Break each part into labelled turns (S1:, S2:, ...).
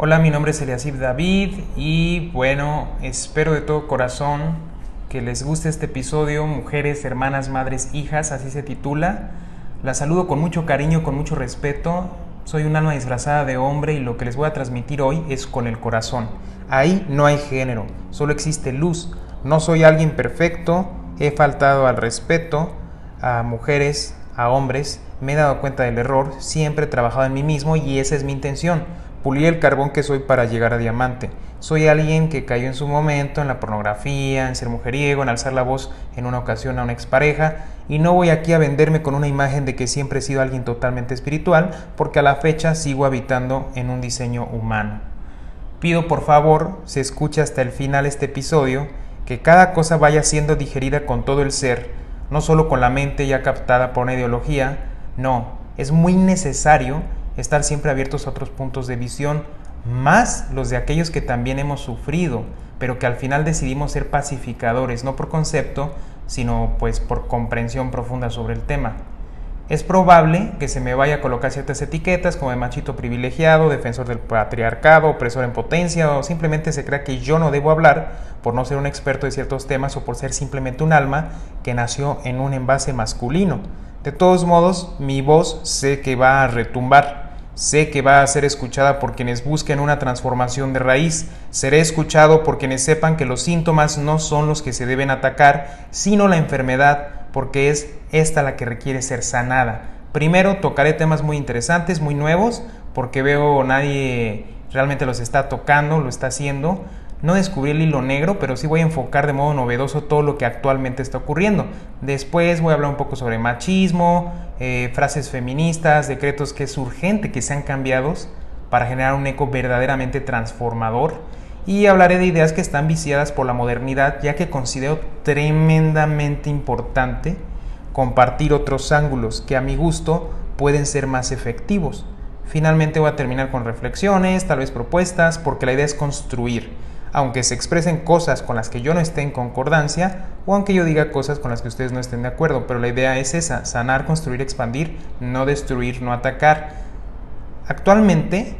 S1: Hola, mi nombre es Eliasib David y bueno, espero de todo corazón que les guste este episodio, mujeres, hermanas, madres, hijas, así se titula. La saludo con mucho cariño, con mucho respeto. Soy un alma disfrazada de hombre y lo que les voy a transmitir hoy es con el corazón. Ahí no hay género, solo existe luz. No soy alguien perfecto, he faltado al respeto a mujeres, a hombres, me he dado cuenta del error, siempre he trabajado en mí mismo y esa es mi intención, pulir el carbón que soy para llegar a diamante. Soy alguien que cayó en su momento en la pornografía, en ser mujeriego, en alzar la voz en una ocasión a una expareja y no voy aquí a venderme con una imagen de que siempre he sido alguien totalmente espiritual porque a la fecha sigo habitando en un diseño humano. Pido por favor, se escuche hasta el final este episodio, que cada cosa vaya siendo digerida con todo el ser, no solo con la mente ya captada por una ideología, no, es muy necesario estar siempre abiertos a otros puntos de visión, más los de aquellos que también hemos sufrido, pero que al final decidimos ser pacificadores, no por concepto, sino pues por comprensión profunda sobre el tema. Es probable que se me vaya a colocar ciertas etiquetas como de machito privilegiado, defensor del patriarcado, opresor en potencia, o simplemente se crea que yo no debo hablar por no ser un experto de ciertos temas o por ser simplemente un alma que nació en un envase masculino. De todos modos, mi voz sé que va a retumbar, sé que va a ser escuchada por quienes busquen una transformación de raíz, seré escuchado por quienes sepan que los síntomas no son los que se deben atacar, sino la enfermedad, porque es esta la que requiere ser sanada. Primero tocaré temas muy interesantes, muy nuevos, porque veo nadie realmente los está tocando, lo está haciendo no descubrí el hilo negro, pero sí voy a enfocar de modo novedoso todo lo que actualmente está ocurriendo. Después voy a hablar un poco sobre machismo, eh, frases feministas, decretos que es urgente que sean cambiados para generar un eco verdaderamente transformador. Y hablaré de ideas que están viciadas por la modernidad, ya que considero tremendamente importante compartir otros ángulos que a mi gusto pueden ser más efectivos. Finalmente voy a terminar con reflexiones, tal vez propuestas, porque la idea es construir aunque se expresen cosas con las que yo no esté en concordancia o aunque yo diga cosas con las que ustedes no estén de acuerdo. Pero la idea es esa, sanar, construir, expandir, no destruir, no atacar. Actualmente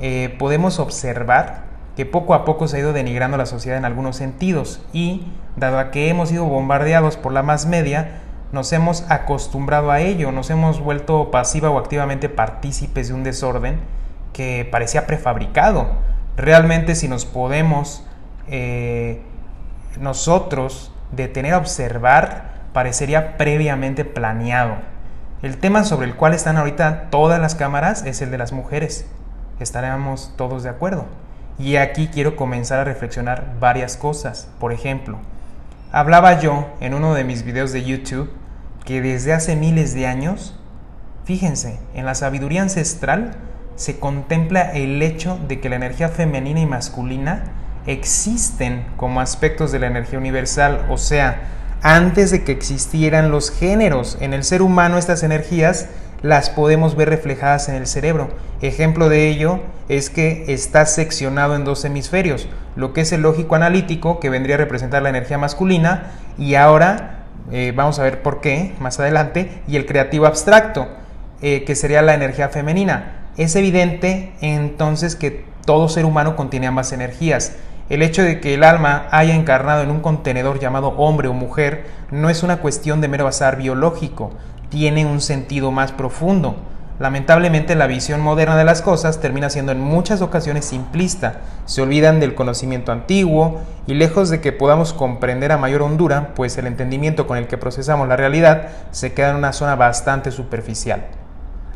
S1: eh, podemos observar que poco a poco se ha ido denigrando la sociedad en algunos sentidos y, dado que hemos sido bombardeados por la más media, nos hemos acostumbrado a ello, nos hemos vuelto pasiva o activamente partícipes de un desorden que parecía prefabricado realmente si nos podemos eh, nosotros detener a observar, parecería previamente planeado. El tema sobre el cual están ahorita todas las cámaras es el de las mujeres. Estaremos todos de acuerdo. Y aquí quiero comenzar a reflexionar varias cosas. Por ejemplo, hablaba yo en uno de mis videos de YouTube que desde hace miles de años, fíjense, en la sabiduría ancestral, se contempla el hecho de que la energía femenina y masculina existen como aspectos de la energía universal, o sea, antes de que existieran los géneros en el ser humano, estas energías las podemos ver reflejadas en el cerebro. Ejemplo de ello es que está seccionado en dos hemisferios, lo que es el lógico analítico, que vendría a representar la energía masculina, y ahora eh, vamos a ver por qué más adelante, y el creativo abstracto, eh, que sería la energía femenina. Es evidente entonces que todo ser humano contiene ambas energías. El hecho de que el alma haya encarnado en un contenedor llamado hombre o mujer no es una cuestión de mero azar biológico, tiene un sentido más profundo. Lamentablemente la visión moderna de las cosas termina siendo en muchas ocasiones simplista, se olvidan del conocimiento antiguo y lejos de que podamos comprender a mayor hondura, pues el entendimiento con el que procesamos la realidad se queda en una zona bastante superficial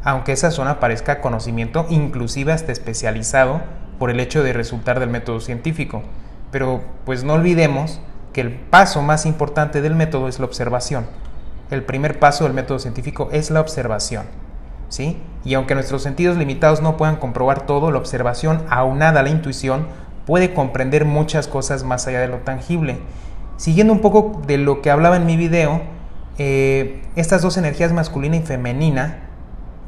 S1: aunque esa zona parezca conocimiento inclusive hasta especializado por el hecho de resultar del método científico. Pero pues no olvidemos que el paso más importante del método es la observación. El primer paso del método científico es la observación. ¿sí? Y aunque nuestros sentidos limitados no puedan comprobar todo, la observación aunada a la intuición puede comprender muchas cosas más allá de lo tangible. Siguiendo un poco de lo que hablaba en mi video, eh, estas dos energías masculina y femenina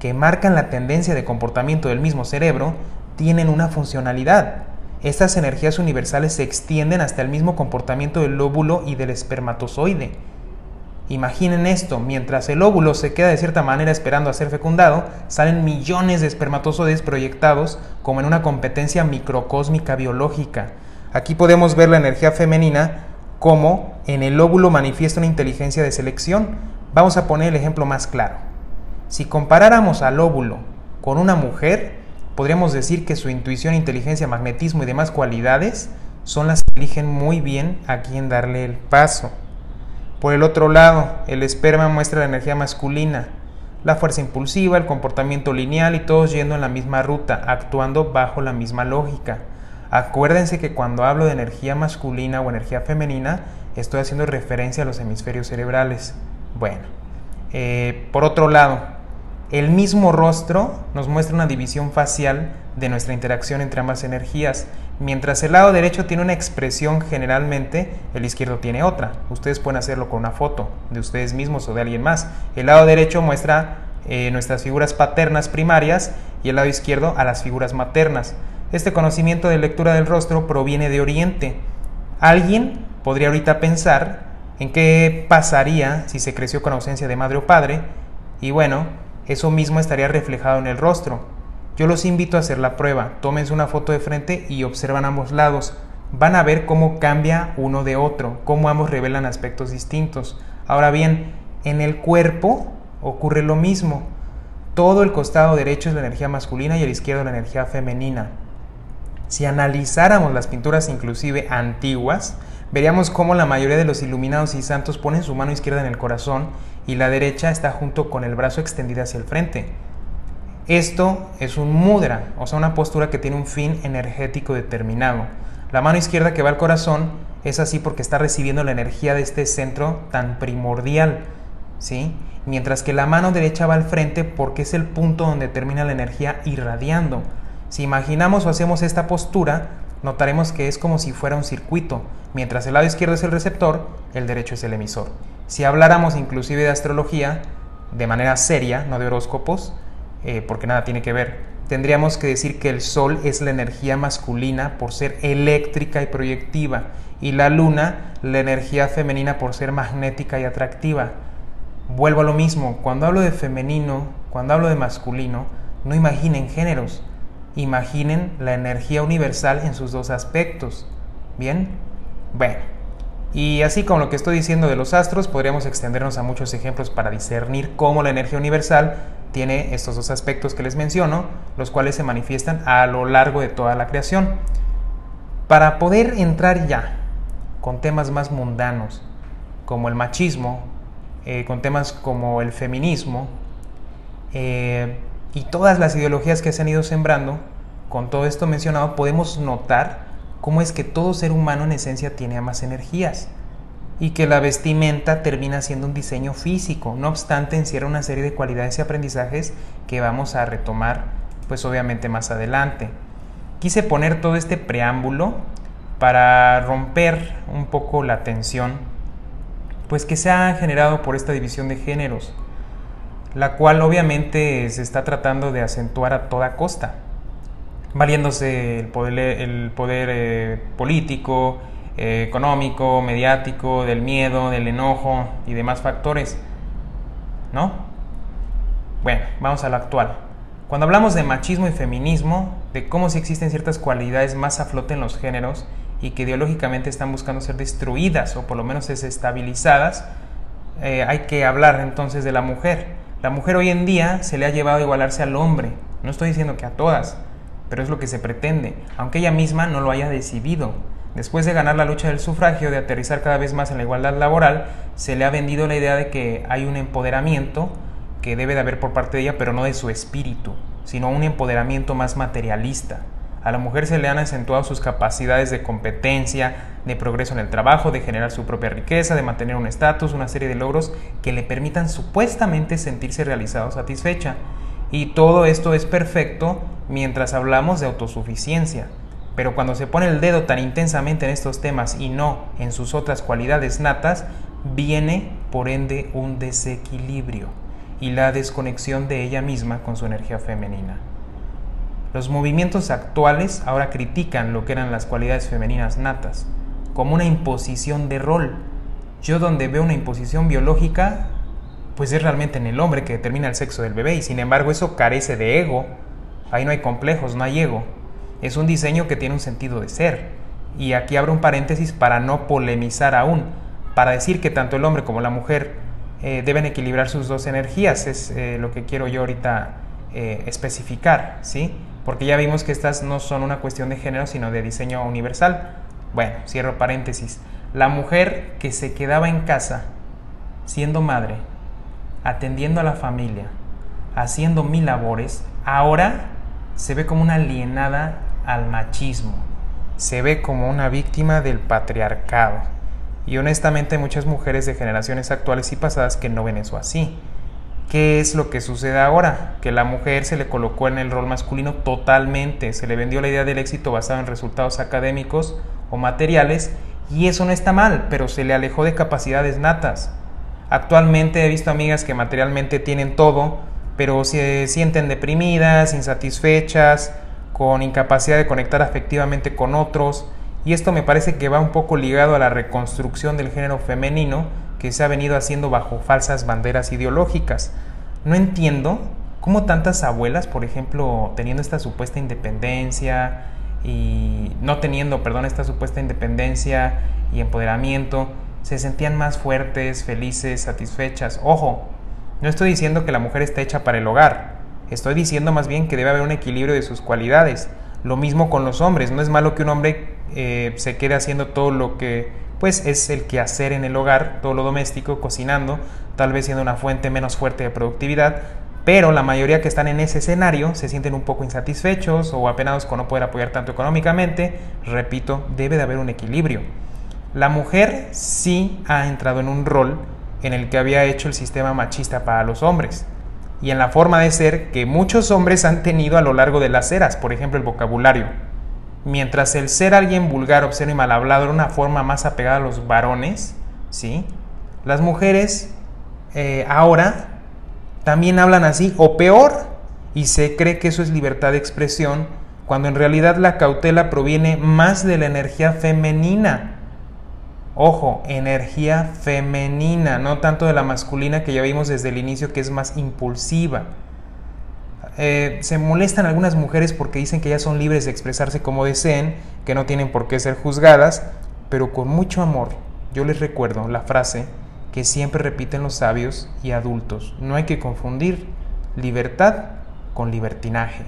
S1: que marcan la tendencia de comportamiento del mismo cerebro tienen una funcionalidad. Estas energías universales se extienden hasta el mismo comportamiento del lóbulo y del espermatozoide. Imaginen esto, mientras el óvulo se queda de cierta manera esperando a ser fecundado, salen millones de espermatozoides proyectados como en una competencia microcósmica biológica. Aquí podemos ver la energía femenina como en el óvulo manifiesta una inteligencia de selección. Vamos a poner el ejemplo más claro. Si comparáramos al óvulo con una mujer, podríamos decir que su intuición, inteligencia, magnetismo y demás cualidades son las que eligen muy bien a quién darle el paso. Por el otro lado, el esperma muestra la energía masculina, la fuerza impulsiva, el comportamiento lineal y todos yendo en la misma ruta, actuando bajo la misma lógica. Acuérdense que cuando hablo de energía masculina o energía femenina, estoy haciendo referencia a los hemisferios cerebrales. Bueno, eh, por otro lado, el mismo rostro nos muestra una división facial de nuestra interacción entre ambas energías Mientras el lado derecho tiene una expresión generalmente, el izquierdo tiene otra. Ustedes pueden hacerlo con una foto de ustedes mismos o de alguien más. El lado derecho muestra eh, nuestras figuras paternas primarias y el lado izquierdo a las figuras maternas. Este conocimiento de lectura del rostro proviene de Oriente. Alguien podría ahorita pensar en qué pasaría si se creció con ausencia de madre o padre y bueno, eso mismo estaría reflejado en el rostro. Yo los invito a hacer la prueba. Tómense una foto de frente y observan ambos lados. Van a ver cómo cambia uno de otro, cómo ambos revelan aspectos distintos. Ahora bien, en el cuerpo ocurre lo mismo. Todo el costado derecho es la energía masculina y el izquierdo la energía femenina. Si analizáramos las pinturas inclusive antiguas, veríamos cómo la mayoría de los iluminados y santos ponen su mano izquierda en el corazón y la derecha está junto con el brazo extendido hacia el frente. Esto es un mudra, o sea, una postura que tiene un fin energético determinado. La mano izquierda que va al corazón es así porque está recibiendo la energía de este centro tan primordial, ¿sí? Mientras que la mano derecha va al frente porque es el punto donde termina la energía irradiando. Si imaginamos o hacemos esta postura, notaremos que es como si fuera un circuito. Mientras el lado izquierdo es el receptor, el derecho es el emisor. Si habláramos inclusive de astrología, de manera seria, no de horóscopos, eh, porque nada tiene que ver. Tendríamos que decir que el Sol es la energía masculina por ser eléctrica y proyectiva y la Luna la energía femenina por ser magnética y atractiva. Vuelvo a lo mismo, cuando hablo de femenino, cuando hablo de masculino, no imaginen géneros, imaginen la energía universal en sus dos aspectos. ¿Bien? Bueno, y así como lo que estoy diciendo de los astros, podríamos extendernos a muchos ejemplos para discernir cómo la energía universal tiene estos dos aspectos que les menciono, los cuales se manifiestan a lo largo de toda la creación. Para poder entrar ya con temas más mundanos, como el machismo, eh, con temas como el feminismo, eh, y todas las ideologías que se han ido sembrando, con todo esto mencionado, podemos notar cómo es que todo ser humano en esencia tiene ambas energías y que la vestimenta termina siendo un diseño físico. No obstante, encierra una serie de cualidades y aprendizajes que vamos a retomar, pues obviamente más adelante. Quise poner todo este preámbulo para romper un poco la tensión, pues que se ha generado por esta división de géneros, la cual obviamente se está tratando de acentuar a toda costa, valiéndose el poder, eh, político, eh, económico, mediático, del miedo, del enojo y demás factores. ¿No? Bueno, vamos a lo actual. Cuando hablamos de machismo y feminismo, de cómo si existen ciertas cualidades más a flote en los géneros y que ideológicamente están buscando ser destruidas o por lo menos desestabilizadas, eh, hay que hablar entonces de la mujer. La mujer hoy en día se le ha llevado a igualarse al hombre. No estoy diciendo que a todas, pero es lo que se pretende, aunque ella misma no lo haya decidido. Después de ganar la lucha del sufragio, de aterrizar cada vez más en la igualdad laboral, se le ha vendido la idea de que hay un empoderamiento que debe de haber por parte de ella, pero no de su espíritu, sino un empoderamiento más materialista. A la mujer se le han acentuado sus capacidades de competencia, de progreso en el trabajo, de generar su propia riqueza, de mantener un estatus, una serie de logros que le permitan supuestamente sentirse realizado, satisfecha. Y todo esto es perfecto mientras hablamos de autosuficiencia. Pero cuando se pone el dedo tan intensamente en estos temas y no en sus otras cualidades natas, viene por ende un desequilibrio y la desconexión de ella misma con su energía femenina. Los movimientos actuales ahora critican lo que eran las cualidades femeninas natas como una imposición de rol, Yo donde veo una imposición biológica, pues es realmente en el hombre que determina el sexo del bebé y sin embargo eso carece de ego. Ahí no hay complejos, no hay ego. Es un diseño que tiene un sentido de ser. Y aquí abro un paréntesis para no polemizar aún, para decir que tanto el hombre como la mujer eh, deben equilibrar sus dos energías, es eh, lo que quiero yo ahorita eh, especificar, ¿sí? Porque ya vimos que estas no son una cuestión de género, sino de diseño universal. Bueno, cierro paréntesis. La mujer que se quedaba en casa, siendo madre, atendiendo a la familia, haciendo mil labores, ahora se ve como una alienada al machismo, se ve como una víctima del patriarcado. Y honestamente hay muchas mujeres de generaciones actuales y pasadas que no ven eso así. ¿Qué es lo que sucede ahora? Que la mujer se le colocó en el rol masculino totalmente, se le vendió la idea del éxito basado en resultados académicos o materiales y eso no está mal, pero se le alejó de capacidades natas. Actualmente he visto amigas que materialmente tienen todo, pero se sienten deprimidas, insatisfechas, con incapacidad de conectar afectivamente con otros, y esto me parece que va un poco ligado a la reconstrucción del género femenino, que se ha venido haciendo bajo falsas banderas ideológicas. No entiendo cómo tantas abuelas, por ejemplo, teniendo esta supuesta independencia y no teniendo, perdón, esta supuesta independencia y empoderamiento, se sentían más fuertes, felices, satisfechas. Ojo, no estoy diciendo que la mujer está hecha para el hogar, estoy diciendo más bien que debe haber un equilibrio de sus cualidades. Lo mismo con los hombres, no es malo que un hombre eh, se quede haciendo todo lo que pues es el quehacer en el hogar, todo lo doméstico, cocinando, tal vez siendo una fuente menos fuerte de productividad, pero la mayoría que están en ese escenario se sienten un poco insatisfechos o apenados con no poder apoyar tanto económicamente. Repito, debe de haber un equilibrio. La mujer sí ha entrado en un rol en el que había hecho el sistema machista para los hombres y en la forma de ser que muchos hombres han tenido a lo largo de las eras, por ejemplo el vocabulario. Mientras el ser alguien vulgar, obsceno y mal hablado era una forma más apegada a los varones, ¿sí? Las mujeres eh, ahora también hablan así o peor y se cree que eso es libertad de expresión cuando en realidad la cautela proviene más de la energía femenina. Ojo, energía femenina, no tanto de la masculina que ya vimos desde el inicio que es más impulsiva. Eh, se molestan algunas mujeres porque dicen que ellas son libres de expresarse como deseen, que no tienen por qué ser juzgadas, pero con mucho amor yo les recuerdo la frase que siempre repiten los sabios y adultos. No hay que confundir libertad con libertinaje.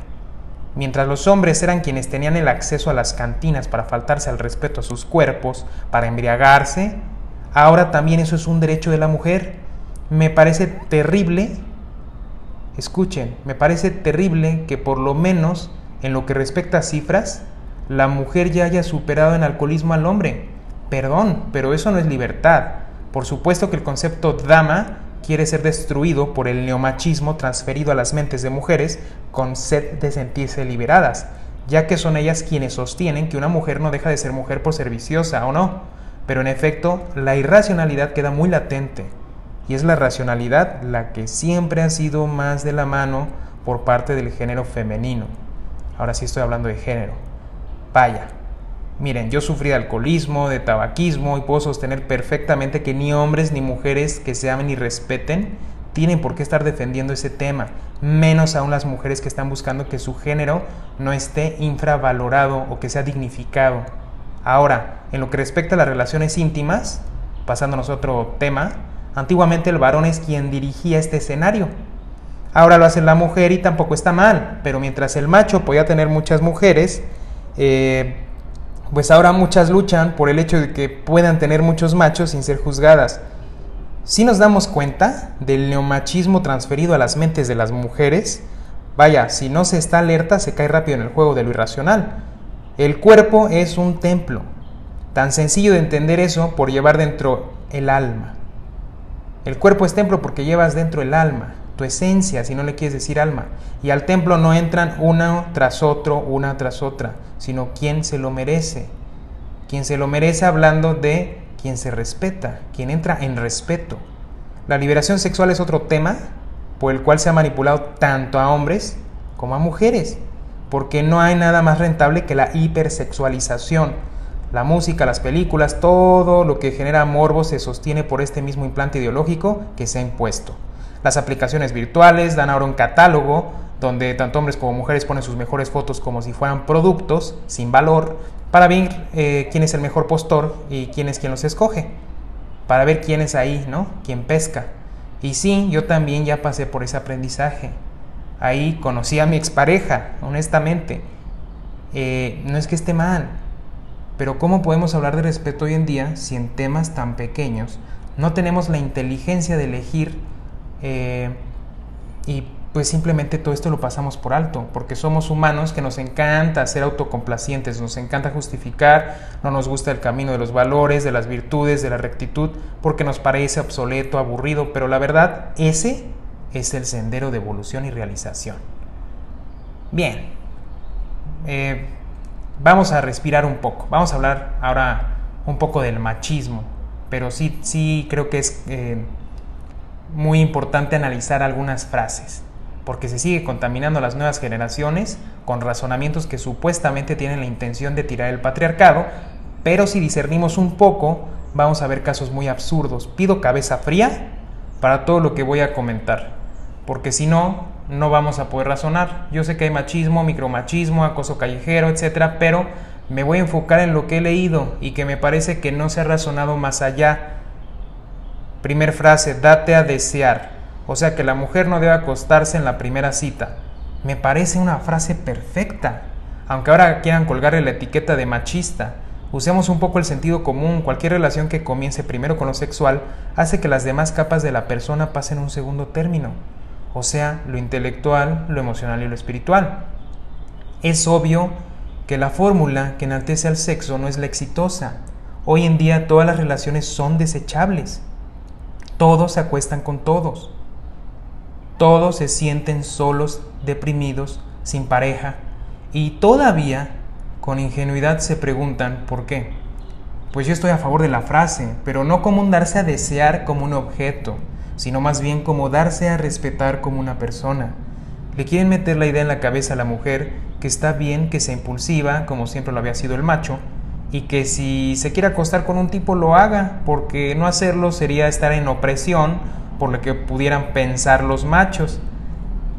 S1: Mientras los hombres eran quienes tenían el acceso a las cantinas para faltarse al respeto a sus cuerpos, para embriagarse, ahora también eso es un derecho de la mujer. Me parece terrible Escuchen, me parece terrible que por lo menos en lo que respecta a cifras, la mujer ya haya superado en alcoholismo al hombre. Perdón, pero eso no es libertad. Por supuesto que el concepto dama quiere ser destruido por el neomachismo transferido a las mentes de mujeres con sed de sentirse liberadas, ya que son ellas quienes sostienen que una mujer no deja de ser mujer por ser viciosa o no. Pero en efecto, la irracionalidad queda muy latente y es la racionalidad la que siempre ha sido más de la mano por parte del género femenino. Ahora sí estoy hablando de género. Vaya, miren, yo sufrí de alcoholismo, de tabaquismo y puedo sostener perfectamente que ni hombres ni mujeres que se amen y respeten tienen por qué estar defendiendo ese tema, menos aún las mujeres que están buscando que su género no esté infravalorado o que sea dignificado. Ahora, en lo que respecta a las relaciones íntimas, pasándonos a otro tema, Antiguamente el varón es quien dirigía este escenario. Ahora lo hace la mujer y tampoco está mal, pero mientras el macho podía tener muchas mujeres, eh, pues ahora muchas luchan por el hecho de que puedan tener muchos machos sin ser juzgadas. Si nos damos cuenta del neomachismo transferido a las mentes de las mujeres, vaya, si no se está alerta se cae rápido en el juego de lo irracional. El cuerpo es un templo. Tan sencillo de entender eso por llevar dentro el alma. El cuerpo es templo porque llevas dentro el alma, tu esencia, si no le quieres decir alma. Y al templo no entran uno tras otro, una tras otra, sino quien se lo merece. Quien se lo merece hablando de quien se respeta, quien entra en respeto. La liberación sexual es otro tema por el cual se ha manipulado tanto a hombres como a mujeres, porque no hay nada más rentable que la hipersexualización. La música, las películas, todo lo que genera morbo se sostiene por este mismo implante ideológico que se ha impuesto. Las aplicaciones virtuales dan ahora un catálogo donde tanto hombres como mujeres ponen sus mejores fotos como si fueran productos sin valor para ver eh, quién es el mejor postor y quién es quien los escoge, para ver quién es ahí, ¿no? Quién pesca. Y sí, yo también ya pasé por ese aprendizaje. Ahí conocí a mi expareja, honestamente. Eh, no es que esté mal, pero ¿cómo podemos hablar de respeto hoy en día si en temas tan pequeños no tenemos la inteligencia de elegir eh, y pues simplemente todo esto lo pasamos por alto, porque somos humanos que nos encanta ser autocomplacientes, nos encanta justificar, no nos gusta el camino de los valores, de las virtudes, de la rectitud, porque nos parece obsoleto, aburrido, pero la verdad, ese es el sendero de evolución y realización. Bien, eh, vamos a respirar un poco, vamos a hablar ahora un poco del machismo, pero sí, sí creo que es eh, muy importante analizar algunas frases porque se sigue contaminando a las nuevas generaciones con razonamientos que supuestamente tienen la intención de tirar el patriarcado, pero si discernimos un poco, vamos a ver casos muy absurdos. Pido cabeza fría para todo lo que voy a comentar, porque si no, no vamos a poder razonar. Yo sé que hay machismo, micromachismo, acoso callejero, etcétera, pero me voy a enfocar en lo que he leído y que me parece que no se ha razonado más allá. Primer frase, date a desear. O sea que la mujer no debe acostarse en la primera cita. Me parece una frase perfecta. Aunque ahora quieran colgarle la etiqueta de machista, usemos un poco el sentido común. Cualquier relación que comience primero con lo sexual hace que las demás capas de la persona pasen un segundo término. O sea, lo intelectual, lo emocional y lo espiritual. Es obvio que la fórmula que enaltece al sexo no es la exitosa. Hoy en día todas las relaciones son desechables. Todos se acuestan con todos. Todos se sienten solos, deprimidos, sin pareja y todavía con ingenuidad se preguntan por qué. Pues yo estoy a favor de la frase, pero no como un darse a desear como un objeto, sino más bien como darse a respetar como una persona. Le quieren meter la idea en la cabeza a la mujer que está bien que sea impulsiva, como siempre lo había sido el macho, y que si se quiere acostar con un tipo lo haga, porque no hacerlo sería estar en opresión por lo que pudieran pensar los machos.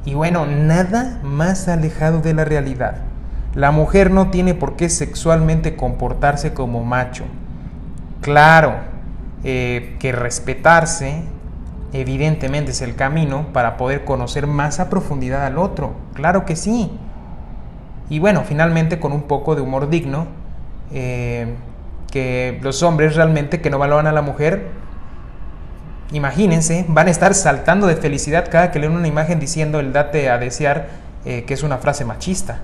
S1: Y bueno, nada más alejado de la realidad. La mujer no tiene por qué sexualmente comportarse como macho. Claro, eh, que respetarse evidentemente es el camino para poder conocer más a profundidad al otro. Claro que sí. Y bueno, finalmente con un poco de humor digno, eh, que los hombres realmente que no valoran a la mujer Imagínense, van a estar saltando de felicidad cada que leen una imagen diciendo el date a desear, eh, que es una frase machista.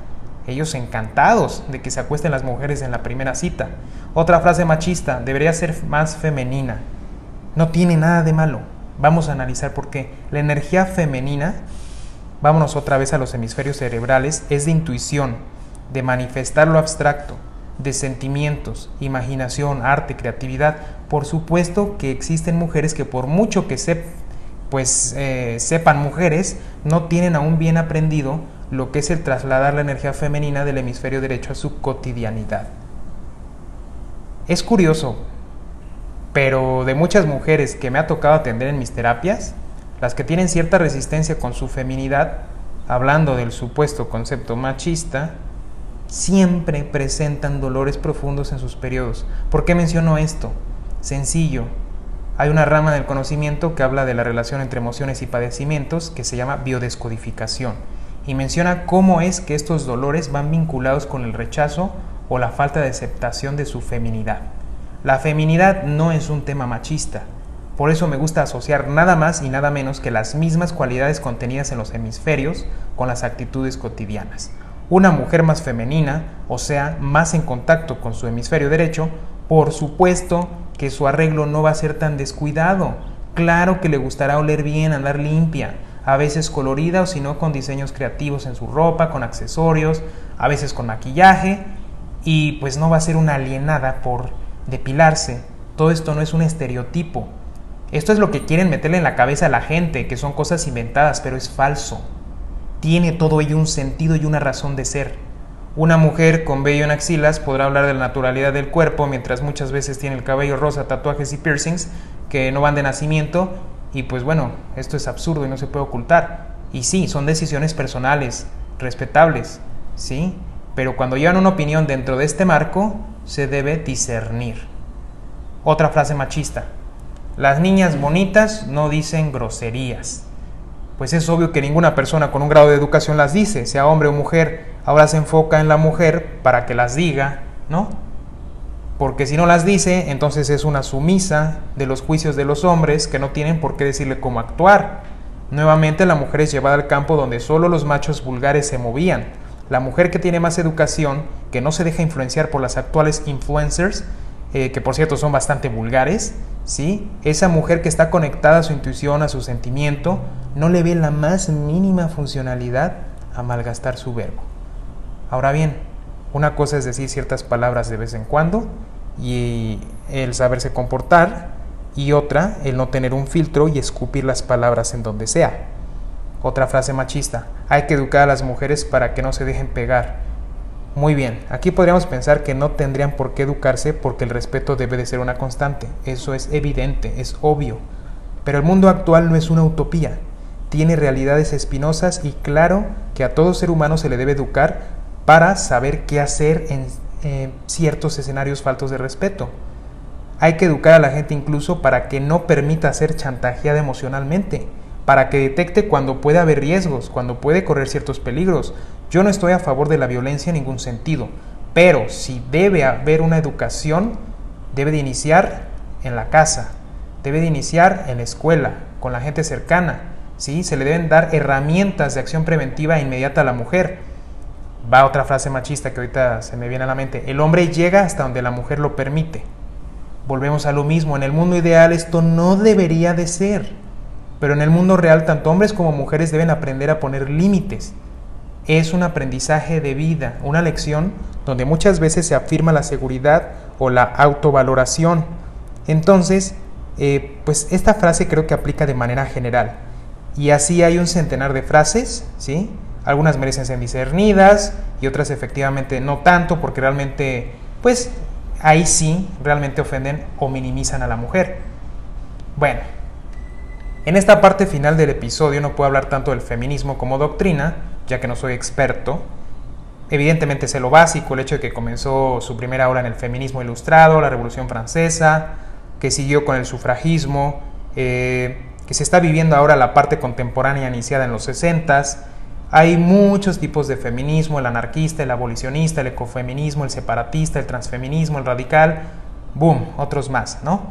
S1: Ellos encantados de que se acuesten las mujeres en la primera cita. Otra frase machista, debería ser más femenina. No tiene nada de malo. Vamos a analizar por qué. La energía femenina, vámonos otra vez a los hemisferios cerebrales, es de intuición, de manifestar lo abstracto, de sentimientos, imaginación, arte, creatividad. Por supuesto que existen mujeres que por mucho que se, pues, eh, sepan mujeres, no tienen aún bien aprendido lo que es el trasladar la energía femenina del hemisferio derecho a su cotidianidad. Es curioso, pero de muchas mujeres que me ha tocado atender en mis terapias, las que tienen cierta resistencia con su feminidad, hablando del supuesto concepto machista, siempre presentan dolores profundos en sus periodos. ¿Por qué menciono esto? Sencillo. Hay una rama del conocimiento que habla de la relación entre emociones y padecimientos que se llama biodescodificación y menciona cómo es que estos dolores van vinculados con el rechazo o la falta de aceptación de su feminidad. La feminidad no es un tema machista, por eso me gusta asociar nada más y nada menos que las mismas cualidades contenidas en los hemisferios con las actitudes cotidianas. Una mujer más femenina, o sea, más en contacto con su hemisferio derecho, por supuesto que su arreglo no va a ser tan descuidado. Claro que le gustará oler bien, andar limpia, a veces colorida o si no con diseños creativos en su ropa, con accesorios, a veces con maquillaje, y pues no va a ser una alienada por depilarse. Todo esto no es un estereotipo. Esto es lo que quieren meterle en la cabeza a la gente, que son cosas inventadas, pero es falso tiene todo ello un sentido y una razón de ser. Una mujer con vello en axilas podrá hablar de la naturalidad del cuerpo, mientras muchas veces tiene el cabello rosa, tatuajes y piercings que no van de nacimiento. Y pues bueno, esto es absurdo y no se puede ocultar. Y sí, son decisiones personales, respetables, ¿sí? Pero cuando llevan una opinión dentro de este marco, se debe discernir. Otra frase machista. Las niñas bonitas no dicen groserías. Pues es obvio que ninguna persona con un grado de educación las dice, sea hombre o mujer ahora se enfoca en la mujer para que las diga, ¿no? Porque si no las dice, entonces es una sumisa de los juicios de los hombres que no tienen por qué decirle cómo actuar. Nuevamente la mujer es llevada al campo donde solo los machos vulgares se movían. La mujer que tiene más educación, que no se deja influenciar por las actuales influencers, eh, que por cierto son bastante vulgares, ¿sí? Esa mujer que está conectada a su intuición, a su sentimiento, no le ve la más mínima funcionalidad a malgastar su verbo. Ahora bien, una cosa es decir ciertas palabras de vez en cuando y el saberse comportar y otra el no tener un filtro y escupir las palabras en donde sea. Otra frase machista, hay que educar a las mujeres para que no se dejen pegar. Muy bien, aquí podríamos pensar que no tendrían por qué educarse porque el respeto debe de ser una constante. Eso es evidente, es obvio. Pero el mundo actual no es una utopía. Tiene realidades espinosas y claro que a todo ser humano se le debe educar para saber qué hacer en ciertos escenarios faltos de respeto. Hay que educar a la gente incluso para que no permita ser chantajeada emocionalmente, para que detecte cuando puede haber riesgos, cuando puede correr ciertos peligros. Yo no estoy a favor de la violencia en ningún sentido, pero si debe haber una educación, debe de iniciar en la casa, debe de iniciar en la escuela, con la gente cercana, ¿sí? Se le deben dar herramientas de acción preventiva inmediata a la mujer va otra frase machista que ahorita se me viene a la mente. El hombre llega hasta donde la mujer lo permite. Volvemos a lo mismo. En el mundo ideal esto no debería de ser. Pero en el mundo real tanto hombres como mujeres deben aprender a poner límites. Es un aprendizaje de vida, una lección donde muchas veces se afirma la seguridad o la autovaloración. Entonces, eh, pues esta frase creo que aplica de manera general. Y así hay un centenar de frases, ¿sí? Algunas merecen ser discernidas y otras efectivamente no tanto porque realmente, pues ahí sí, realmente ofenden o minimizan a la mujer. Bueno, en esta parte final del episodio no puedo hablar tanto del feminismo como doctrina, ya que no soy experto. Evidentemente sé lo básico, el hecho de que comenzó su primera ola en el feminismo ilustrado, la Revolución Francesa, que siguió con el sufragismo, eh, que se está viviendo ahora la parte contemporánea iniciada en los 60 hay muchos tipos de feminismo, el anarquista, el abolicionista, el ecofeminismo, el separatista, el transfeminismo, el radical, boom, otros más, ¿no?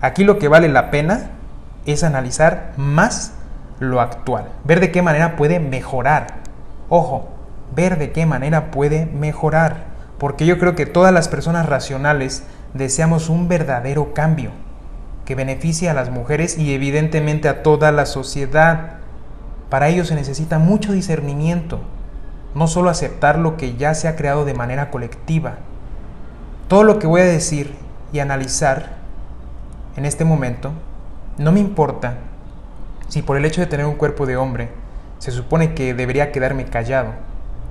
S1: Aquí lo que vale la pena es analizar más lo actual, ver de qué manera puede mejorar. Ojo, ver de qué manera puede mejorar, porque yo creo que todas las personas racionales deseamos un verdadero cambio que beneficie a las mujeres y evidentemente a toda la sociedad. Para ello se necesita mucho discernimiento, no solo aceptar lo que ya se ha creado de manera colectiva. Todo lo que voy a decir y analizar en este momento no me importa si por el hecho de tener un cuerpo de hombre se supone que debería quedarme callado.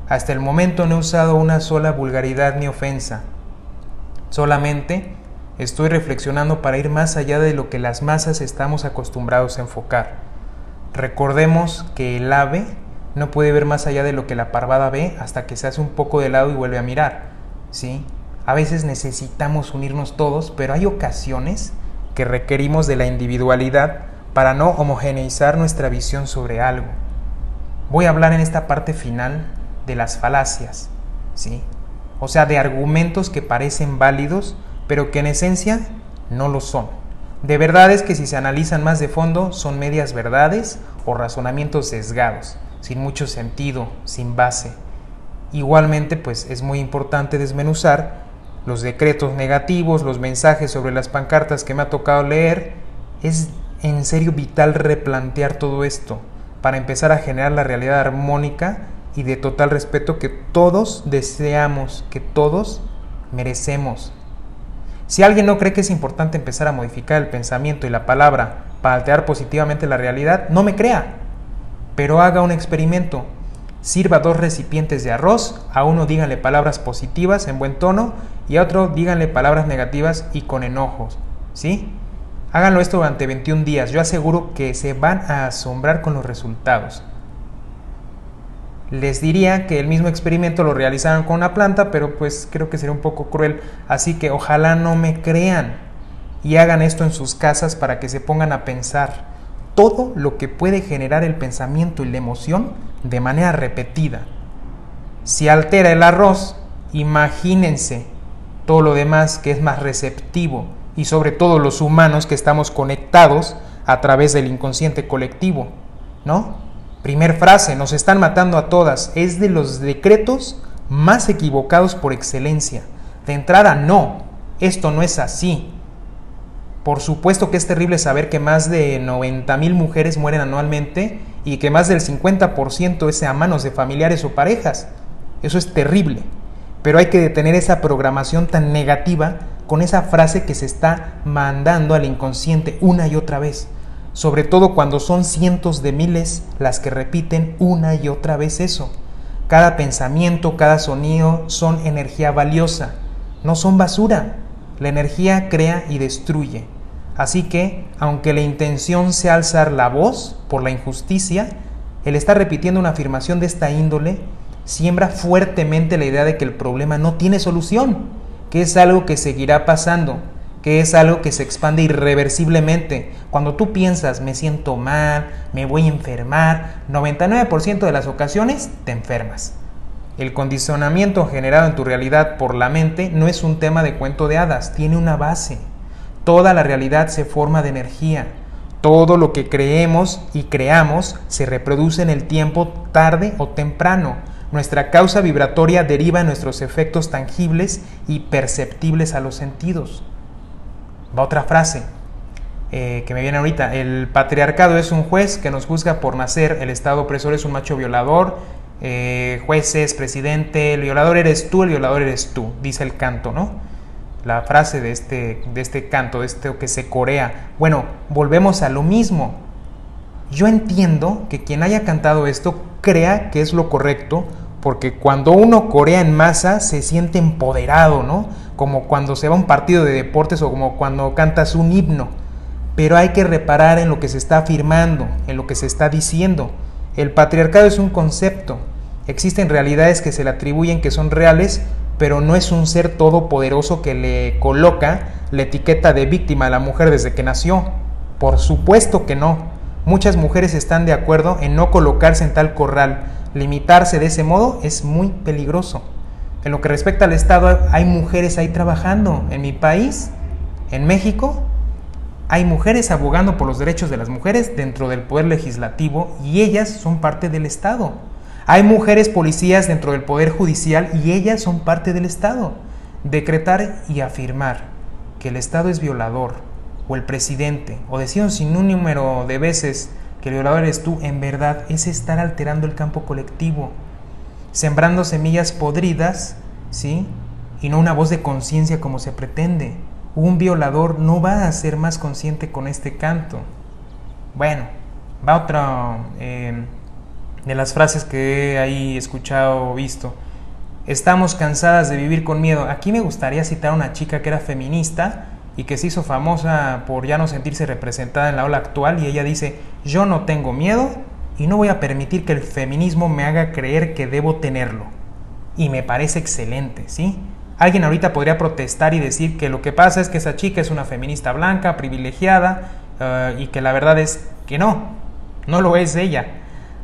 S1: Hasta el momento no he usado una sola vulgaridad ni ofensa. Solamente estoy reflexionando para ir más allá de lo que las masas estamos acostumbrados a enfocar. Recordemos que el ave no puede ver más allá de lo que la parvada ve hasta que se hace un poco de lado y vuelve a mirar. ¿sí? A veces necesitamos unirnos todos, pero hay ocasiones que requerimos de la individualidad para no homogeneizar nuestra visión sobre algo. Voy a hablar en esta parte final de las falacias, ¿sí? O sea, de argumentos que parecen válidos, pero que en esencia no lo son de verdades que si se analizan más de fondo son medias verdades o razonamientos sesgados, sin mucho sentido, sin base. Igualmente, pues es muy importante desmenuzar los decretos negativos, los mensajes sobre las pancartas que me ha tocado leer. Es en serio vital replantear todo esto para empezar a generar la realidad armónica y de total respeto que todos deseamos, que todos merecemos si alguien no cree que es importante empezar a modificar el pensamiento y la palabra para alterar positivamente la realidad, no me crea, pero haga un experimento. Sirva dos recipientes de arroz, a uno díganle palabras positivas en buen tono y a otro díganle palabras negativas y con enojos. ¿Sí? Háganlo esto durante 21 días. Yo aseguro que se van a asombrar con los resultados. Les diría que el mismo experimento lo realizaron con una planta, pero pues creo que sería un poco cruel. Así que ojalá no me crean y hagan esto en sus casas para que se pongan a pensar todo lo que puede generar el pensamiento y la emoción de manera repetida. Si altera el arroz, imagínense todo lo demás que es más receptivo y sobre todo los humanos que estamos conectados a través del inconsciente colectivo, ¿no? Primer frase, nos están matando a todas, es de los decretos más equivocados por excelencia. De entrada, no, esto no es así. Por supuesto que es terrible saber que más de 90 mil mujeres mueren anualmente y que más del 50% es a manos de familiares o parejas. Eso es terrible. Pero hay que detener esa programación tan negativa con esa frase que se está mandando al inconsciente una y otra vez. Sobre todo cuando son cientos de miles las que repiten una y otra vez eso. Cada pensamiento, cada sonido son energía valiosa, no son basura. La energía crea y destruye. Así que, aunque la intención sea alzar la voz por la injusticia, el estar repitiendo una afirmación de esta índole siembra fuertemente la idea de que el problema no tiene solución, que es algo que seguirá pasando, que es algo que se expande irreversiblemente. Cuando tú piensas, me siento mal, me voy a enfermar, 99% de las ocasiones te enfermas. El condicionamiento generado en tu realidad por la mente no es un tema de cuento de hadas, tiene una base. Toda la realidad se forma de energía. Todo lo que creemos y creamos se reproduce en el tiempo tarde o temprano. Nuestra causa vibratoria deriva en nuestros efectos tangibles y perceptibles a los sentidos. Va otra frase eh, que me viene ahorita. El patriarcado es un juez que nos juzga por nacer. El Estado opresor es un macho violador. Eh, jueces, presidente, el violador eres tú, el violador eres tú, dice el canto, ¿no? la frase de este, de este canto, de esto que se corea. Bueno, volvemos a lo mismo. Yo entiendo que quien haya cantado esto crea que es lo correcto, porque cuando uno corea en masa se siente empoderado, ¿no? Como cuando se va a un partido de deportes o como cuando cantas un himno. Pero hay que reparar en lo que se está afirmando, en lo que se está diciendo. El patriarcado es un concepto. Existen realidades que se le atribuyen que son reales, pero no es un ser todopoderoso que le coloca la etiqueta de víctima a la mujer desde que nació. Por supuesto que no. Muchas mujeres están de acuerdo en no colocarse en tal corral. Limitarse de ese modo es muy peligroso. En lo que respecta al Estado, hay mujeres ahí trabajando. En mi país, en México, hay mujeres abogando por los derechos de las mujeres dentro del poder legislativo y ellas son parte del Estado. Hay mujeres policías dentro del Poder Judicial y ellas son parte del Estado. Decretar y afirmar que el Estado es violador o el presidente o decir un sinnúmero de veces que violador eres tú, en verdad es estar alterando el campo colectivo, sembrando semillas podridas, ¿sí? Y no una voz de conciencia como se pretende. Un violador no va a ser más consciente con este canto. Bueno, va otro... Eh, de las frases que he ahí escuchado o visto. Estamos cansadas de vivir con miedo. Aquí me gustaría citar a una chica que era feminista y que se hizo famosa por ya no sentirse representada en la ola actual y ella dice, yo no tengo miedo y no voy a permitir que el feminismo me haga creer que debo tenerlo. Y me parece excelente, ¿sí? Alguien ahorita podría protestar y decir que lo que pasa es que esa chica es una feminista blanca, privilegiada, eh, y que la verdad es que no, no lo es ella.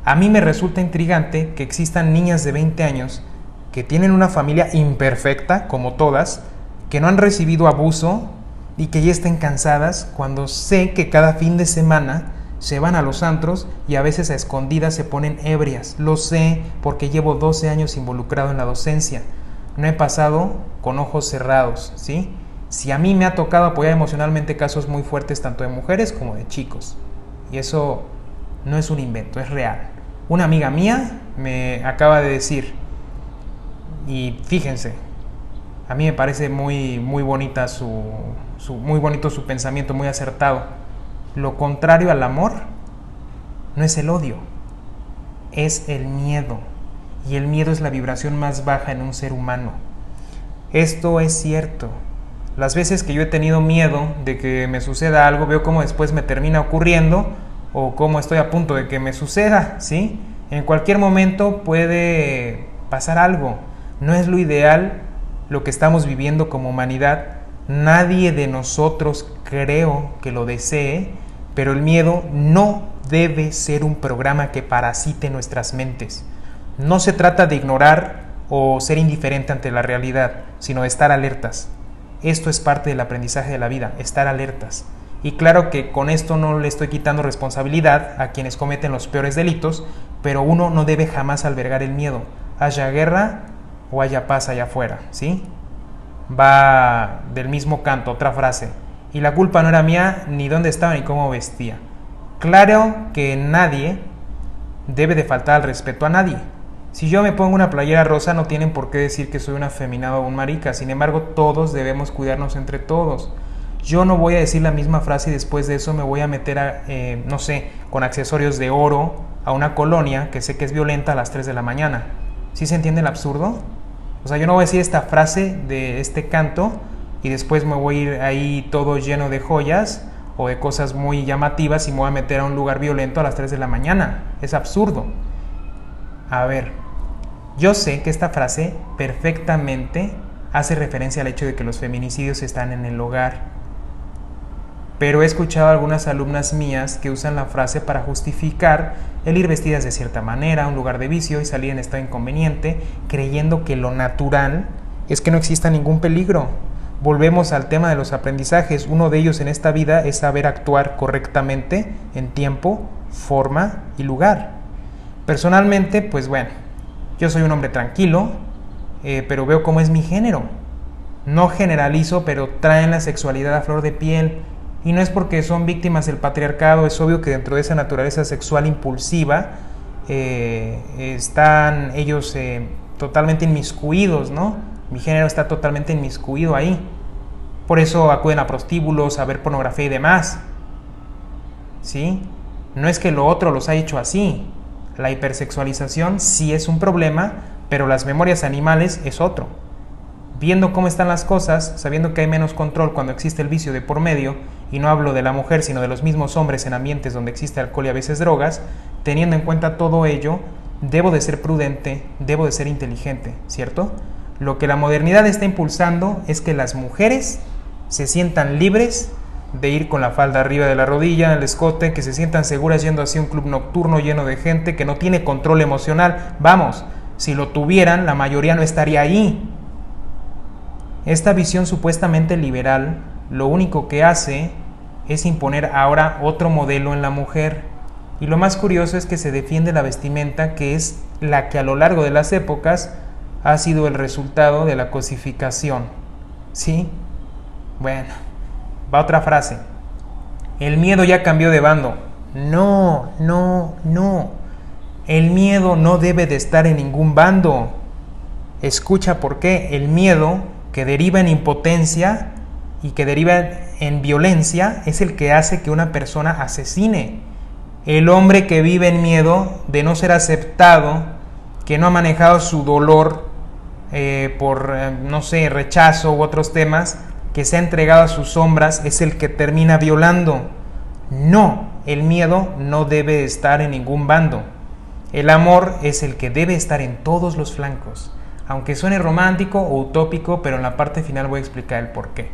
S1: A mí me resulta intrigante que existan niñas de 20 años que tienen una familia imperfecta, como todas, que no han recibido abuso y que ya estén cansadas cuando sé que cada fin de semana se van a los antros y a veces a escondidas se ponen ebrias. Lo sé porque llevo 12 años involucrado en la docencia. No he pasado con ojos cerrados, ¿sí? Si a mí me ha tocado apoyar emocionalmente casos muy fuertes tanto de mujeres como de chicos. Y eso no es un invento, es real. Una amiga mía me acaba de decir, y fíjense, a mí me parece muy, muy bonita su, muy bonito su pensamiento, muy acertado. Lo contrario al amor no es el odio, es el miedo. y el miedo es la vibración más baja en un ser humano. Esto es cierto. Las veces que yo he tenido miedo de que me suceda algo, veo cómo después me termina ocurriendo o cómo estoy a punto de que me suceda, ¿sí? En cualquier momento puede pasar algo. No es lo ideal lo que estamos viviendo como humanidad. Nadie de nosotros creo que lo desee, pero el miedo no debe ser un programa que parasite nuestras mentes. No se trata de ignorar o ser indiferente ante la realidad, sino de estar alertas. Esto es parte del aprendizaje de la vida, estar alertas. Y claro que con esto no le estoy quitando responsabilidad a quienes cometen los peores delitos, pero uno no debe jamás albergar el miedo, haya guerra o haya paz allá afuera, ¿sí? Va del mismo canto, otra frase. Y la culpa no era mía ni dónde estaba ni cómo vestía. Claro que nadie debe de faltar al respeto a nadie. Si yo me pongo una playera rosa no tienen por qué decir que soy un afeminado o un marica. Sin embargo, todos debemos cuidarnos entre todos. Yo no voy a decir la misma frase y después de eso me voy a meter, a, eh, no sé, con accesorios de oro a una colonia que sé que es violenta a las 3 de la mañana. ¿Sí se entiende el absurdo? O sea, yo no voy a decir esta frase de este canto y después me voy a ir ahí todo lleno de joyas o de cosas muy llamativas y me voy a meter a un lugar violento a las 3 de la mañana. Es absurdo. A ver, yo sé que esta frase perfectamente hace referencia al hecho de que los feminicidios están en el hogar. Pero he escuchado a algunas alumnas mías que usan la frase para justificar el ir vestidas de cierta manera un lugar de vicio y salir en estado inconveniente, creyendo que lo natural es que no exista ningún peligro volvemos al tema de los aprendizajes. Uno de ellos en esta vida es saber actuar correctamente en tiempo, forma y lugar. Personalmente, pues bueno, yo soy un hombre tranquilo, eh, pero veo cómo es mi género. No generalizo, pero traen la sexualidad a flor de piel. Y no es porque son víctimas del patriarcado, es obvio que dentro de esa naturaleza sexual impulsiva eh, están ellos eh, totalmente inmiscuidos, ¿no? Mi género está totalmente inmiscuido ahí. Por eso acuden a prostíbulos, a ver pornografía y demás. ¿Sí? No es que lo otro los ha hecho así. La hipersexualización sí es un problema, pero las memorias animales es otro. Viendo cómo están las cosas, sabiendo que hay menos control cuando existe el vicio de por medio, y no hablo de la mujer, sino de los mismos hombres en ambientes donde existe alcohol y a veces drogas, teniendo en cuenta todo ello, debo de ser prudente, debo de ser inteligente, ¿cierto? Lo que la modernidad está impulsando es que las mujeres se sientan libres de ir con la falda arriba de la rodilla, el escote, que se sientan seguras yendo hacia un club nocturno lleno de gente que no tiene control emocional. Vamos, si lo tuvieran, la mayoría no estaría ahí. Esta visión supuestamente liberal lo único que hace es imponer ahora otro modelo en la mujer. Y lo más curioso es que se defiende la vestimenta que es la que a lo largo de las épocas ha sido el resultado de la cosificación. ¿Sí? Bueno, va otra frase. El miedo ya cambió de bando. No, no, no. El miedo no debe de estar en ningún bando. Escucha por qué. El miedo que deriva en impotencia y que deriva en violencia es el que hace que una persona asesine. El hombre que vive en miedo de no ser aceptado, que no ha manejado su dolor eh, por, eh, no sé, rechazo u otros temas, que se ha entregado a sus sombras, es el que termina violando. No, el miedo no debe estar en ningún bando. El amor es el que debe estar en todos los flancos. Aunque suene romántico o utópico, pero en la parte final voy a explicar el por qué.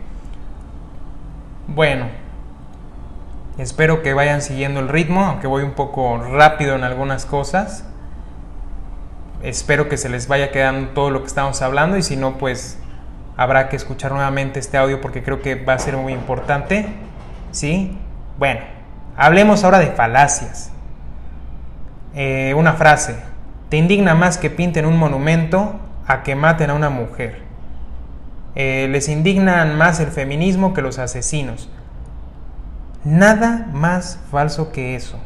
S1: Bueno, espero que vayan siguiendo el ritmo, aunque voy un poco rápido en algunas cosas espero que se les vaya quedando todo lo que estamos hablando y si no, pues habrá que escuchar nuevamente este audio porque creo que va a ser muy importante. ¿Sí? Bueno, hablemos ahora de falacias. Eh, una frase. Te indigna más que pinten un monumento a que maten a una mujer. Eh, les indignan más el feminismo que los asesinos. Nada más falso que eso.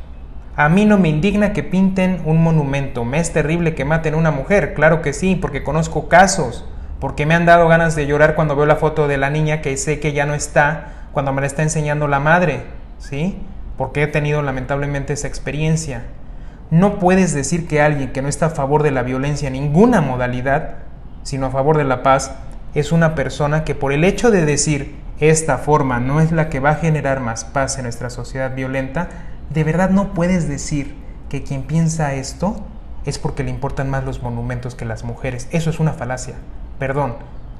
S1: A mí no me indigna que pinten un monumento. Me es terrible que maten a una mujer. Claro que sí, porque conozco casos. Porque me han dado ganas de llorar cuando veo la foto de la niña que sé que ya no está, cuando me la está enseñando la madre. ¿Sí? Porque he tenido lamentablemente esa experiencia. No puedes decir que alguien que no está a favor de la violencia en ninguna modalidad, sino a favor de la paz, es una persona que por el hecho de decir esta forma no es la que va a generar más paz en nuestra sociedad violenta, de verdad no puedes decir que quien piensa esto es porque le importan más los monumentos que las mujeres. Eso es una falacia. Perdón,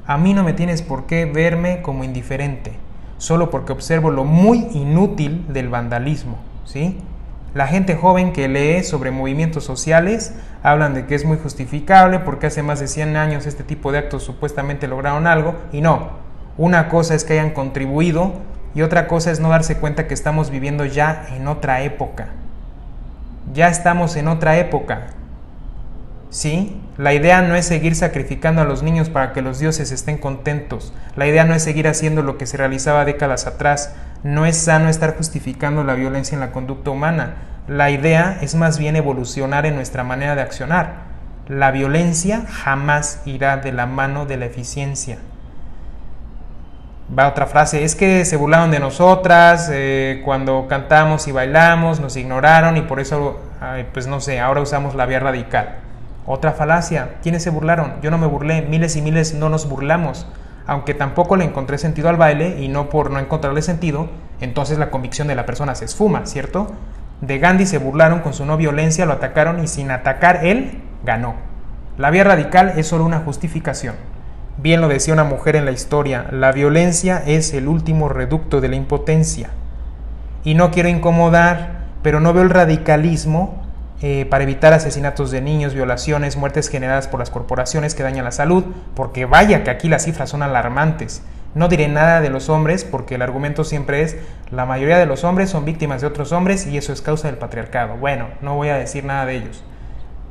S1: a mí no me tienes por qué verme como indiferente, solo porque observo lo muy inútil del vandalismo, ¿sí? La gente joven que lee sobre movimientos sociales hablan de que es muy justificable porque hace más de 100 años este tipo de actos supuestamente lograron algo y no. Una cosa es que hayan contribuido y otra cosa es no darse cuenta que estamos viviendo ya en otra época. Ya estamos en otra época. ¿Sí? La idea no es seguir sacrificando a los niños para que los dioses estén contentos. La idea no es seguir haciendo lo que se realizaba décadas atrás. No es sano estar justificando la violencia en la conducta humana. La idea es más bien evolucionar en nuestra manera de accionar. La violencia jamás irá de la mano de la eficiencia. Va otra frase, es que se burlaron de nosotras eh, cuando cantamos y bailamos, nos ignoraron y por eso, pues no sé, ahora usamos la vía radical. Otra falacia, ¿quiénes se burlaron? Yo no me burlé, miles y miles no nos burlamos. Aunque tampoco le encontré sentido al baile y no por no encontrarle sentido, entonces la convicción de la persona se esfuma, ¿cierto? De Gandhi se burlaron con su no violencia, lo atacaron y sin atacar él ganó. La vía radical es solo una justificación. Bien lo decía una mujer en la historia, la violencia es el último reducto de la impotencia. Y no quiero incomodar, pero no veo el radicalismo eh, para evitar asesinatos de niños, violaciones, muertes generadas por las corporaciones que dañan la salud, porque vaya que aquí las cifras son alarmantes. No diré nada de los hombres porque el argumento siempre es la mayoría de los hombres son víctimas de otros hombres y eso es causa del patriarcado. Bueno, no voy a decir nada de ellos.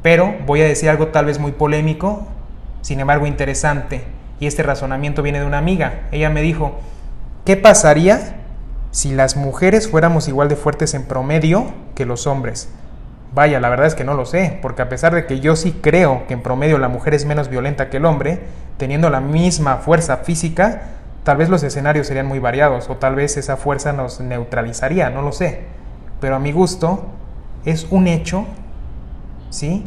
S1: Pero voy a decir algo tal vez muy polémico, sin embargo interesante y este razonamiento viene de una amiga. Ella me dijo, ¿qué pasaría si las mujeres fuéramos igual de fuertes en promedio que los hombres? Vaya, la verdad es que no lo sé, porque a pesar de que yo sí creo que en promedio la mujer es menos violenta que el hombre, teniendo la misma fuerza física, tal vez los escenarios serían muy variados o tal vez esa fuerza nos neutralizaría, no lo sé. Pero a mi gusto es un hecho, ¿sí?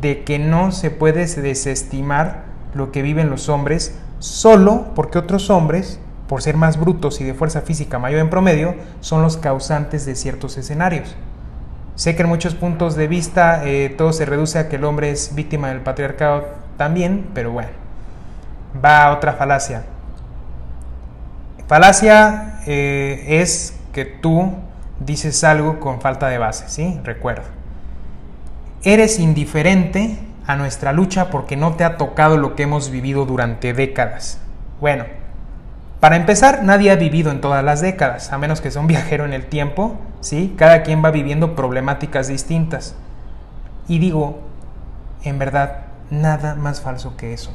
S1: De que no se puede desestimar lo que viven los hombres solo porque otros hombres, por ser más brutos y de fuerza física mayor en promedio, son los causantes de ciertos escenarios. Sé que en muchos puntos de vista eh, todo se reduce a que el hombre es víctima del patriarcado también, pero bueno, va a otra falacia. Falacia eh, es que tú dices algo con falta de base, ¿sí? Recuerda. Eres indiferente a nuestra lucha porque no te ha tocado lo que hemos vivido durante décadas. Bueno, para empezar, nadie ha vivido en todas las décadas, a menos que sea un viajero en el tiempo, ¿sí? Cada quien va viviendo problemáticas distintas. Y digo, en verdad, nada más falso que eso.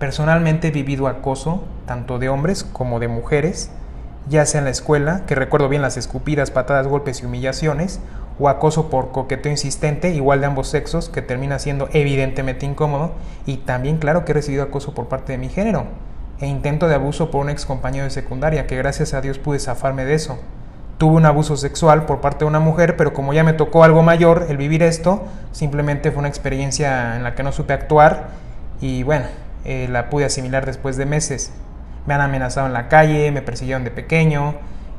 S1: Personalmente he vivido acoso, tanto de hombres como de mujeres, ya sea en la escuela, que recuerdo bien las escupidas, patadas, golpes y humillaciones, o acoso por coqueteo insistente, igual de ambos sexos, que termina siendo evidentemente incómodo, y también claro que he recibido acoso por parte de mi género, e intento de abuso por un ex compañero de secundaria, que gracias a Dios pude zafarme de eso. Tuve un abuso sexual por parte de una mujer, pero como ya me tocó algo mayor el vivir esto, simplemente fue una experiencia en la que no supe actuar y bueno, eh, la pude asimilar después de meses. Me han amenazado en la calle, me persiguieron de pequeño,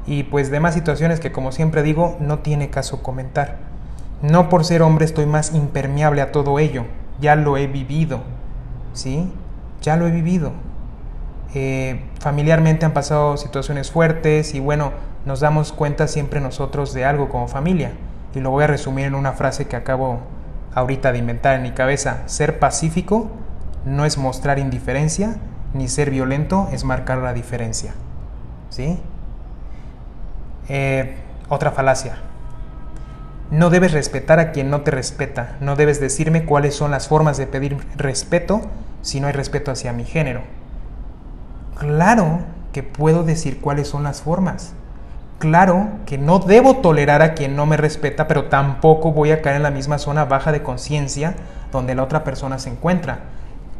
S1: y pues demás situaciones que como siempre digo no tiene caso comentar. No por ser hombre estoy más impermeable a todo ello, ya lo he vivido, ¿sí? Ya lo he vivido. Eh, familiarmente han pasado situaciones fuertes y bueno, nos damos cuenta siempre nosotros de algo como familia. Y lo voy a resumir en una frase que acabo ahorita de inventar en mi cabeza. Ser pacífico no es mostrar indiferencia, ni ser violento es marcar la diferencia. ¿Sí? Eh, otra falacia. No debes respetar a quien no te respeta. No debes decirme cuáles son las formas de pedir respeto si no hay respeto hacia mi género. Claro que puedo decir cuáles son las formas. Claro que no debo tolerar a quien no me respeta, pero tampoco voy a caer en la misma zona baja de conciencia donde la otra persona se encuentra.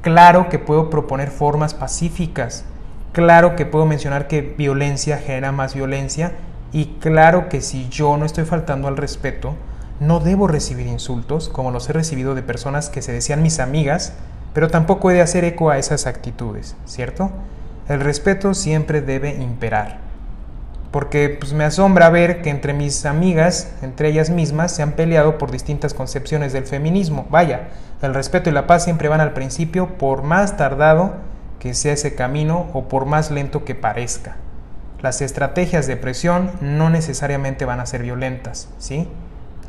S1: Claro que puedo proponer formas pacíficas. Claro que puedo mencionar que violencia genera más violencia y claro que si yo no estoy faltando al respeto, no debo recibir insultos como los he recibido de personas que se decían mis amigas, pero tampoco he de hacer eco a esas actitudes, ¿cierto? El respeto siempre debe imperar porque pues, me asombra ver que entre mis amigas, entre ellas mismas, se han peleado por distintas concepciones del feminismo. Vaya, el respeto y la paz siempre van al principio, por más tardado que sea ese camino o por más lento que parezca. Las estrategias de presión no necesariamente van a ser violentas, ¿sí?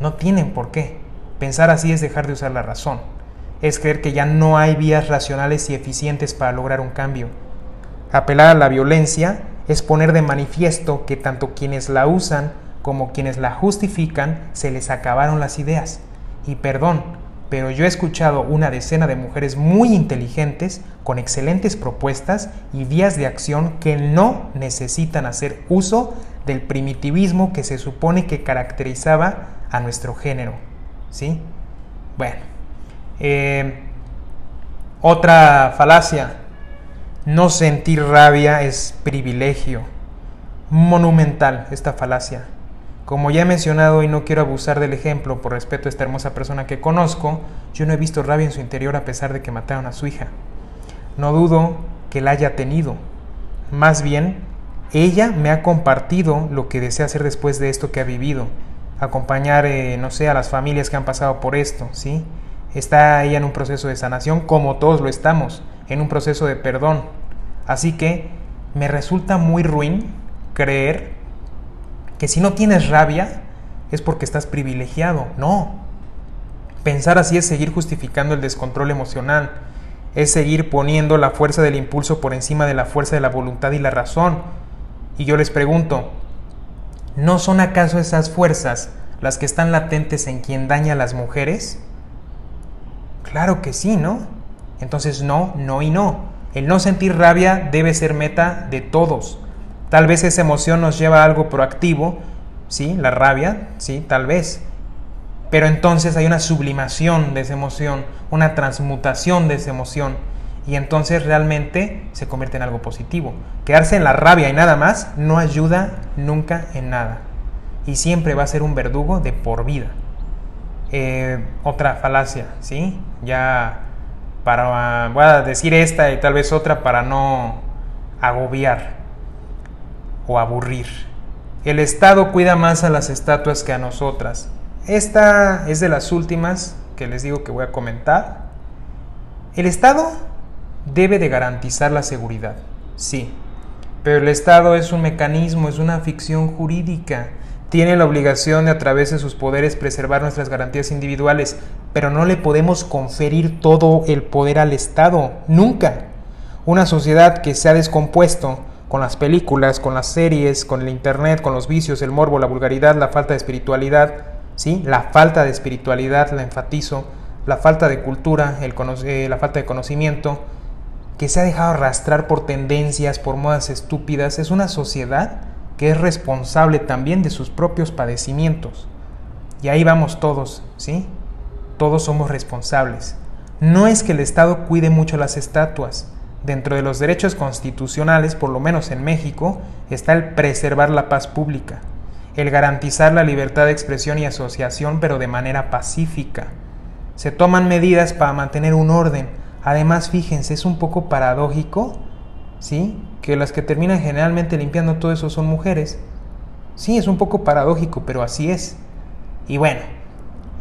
S1: No tienen por qué. Pensar así es dejar de usar la razón. Es creer que ya no hay vías racionales y eficientes para lograr un cambio. Apelar a la violencia es poner de manifiesto que tanto quienes la usan como quienes la justifican se les acabaron las ideas. Y perdón, pero yo he escuchado una decena de mujeres muy inteligentes con excelentes propuestas y vías de acción que no necesitan hacer uso del primitivismo que se supone que caracterizaba a nuestro género. ¿Sí? Bueno. Eh, otra falacia no sentir rabia es privilegio. Monumental esta falacia. Como ya he mencionado y no quiero abusar del ejemplo por respeto a esta hermosa persona que conozco, yo no he visto rabia en su interior a pesar de que mataron a su hija. No dudo que la haya tenido. Más bien, ella me ha compartido lo que desea hacer después de esto que ha vivido. Acompañar, eh, no sé, a las familias que han pasado por esto, ¿sí? Está ella en un proceso de sanación como todos lo estamos en un proceso de perdón. Así que me resulta muy ruin creer que si no tienes rabia es porque estás privilegiado. No. Pensar así es seguir justificando el descontrol emocional, es seguir poniendo la fuerza del impulso por encima de la fuerza de la voluntad y la razón. Y yo les pregunto, ¿no son acaso esas fuerzas las que están latentes en quien daña a las mujeres? Claro que sí, ¿no? Entonces no, no y no. El no sentir rabia debe ser meta de todos. Tal vez esa emoción nos lleva a algo proactivo, ¿sí? La rabia, sí, tal vez. Pero entonces hay una sublimación de esa emoción, una transmutación de esa emoción. Y entonces realmente se convierte en algo positivo. Quedarse en la rabia y nada más no ayuda nunca en nada. Y siempre va a ser un verdugo de por vida. Eh, otra falacia, ¿sí? Ya para, voy a decir esta y tal vez otra para no agobiar o aburrir. El Estado cuida más a las estatuas que a nosotras. Esta es de las últimas que les digo que voy a comentar. El Estado debe de garantizar la seguridad, sí, pero el Estado es un mecanismo, es una ficción jurídica tiene la obligación de a través de sus poderes preservar nuestras garantías individuales, pero no le podemos conferir todo el poder al Estado, nunca. Una sociedad que se ha descompuesto con las películas, con las series, con el Internet, con los vicios, el morbo, la vulgaridad, la falta de espiritualidad, ¿sí? La falta de espiritualidad, la enfatizo, la falta de cultura, eh, la falta de conocimiento, que se ha dejado arrastrar por tendencias, por modas estúpidas, es una sociedad es responsable también de sus propios padecimientos. Y ahí vamos todos, ¿sí? Todos somos responsables. No es que el Estado cuide mucho las estatuas. Dentro de los derechos constitucionales, por lo menos en México, está el preservar la paz pública, el garantizar la libertad de expresión y asociación, pero de manera pacífica. Se toman medidas para mantener un orden. Además, fíjense, es un poco paradójico ¿sí? Que las que terminan generalmente limpiando todo eso son mujeres. Sí, es un poco paradójico, pero así es. Y bueno,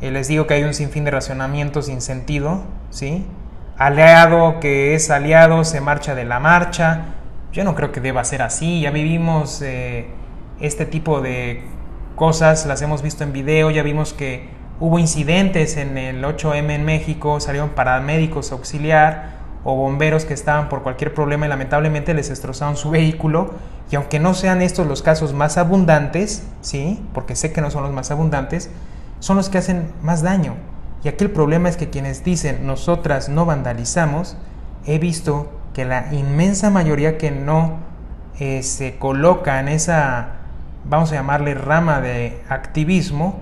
S1: eh, les digo que hay un sinfín de racionamientos sin sentido, ¿sí? Aliado que es aliado se marcha de la marcha. Yo no creo que deba ser así. Ya vivimos eh, este tipo de cosas, las hemos visto en video, ya vimos que hubo incidentes en el 8M en México, salieron paramédicos a auxiliar o bomberos que estaban por cualquier problema y lamentablemente les destrozaron su vehículo. Y aunque no sean estos los casos más abundantes, ¿sí? Porque sé que no son los más abundantes, son los que hacen más daño. Y aquí el problema es que quienes dicen nosotras no vandalizamos, he visto que la inmensa mayoría que no eh, se coloca en esa, vamos a llamarle rama de activismo,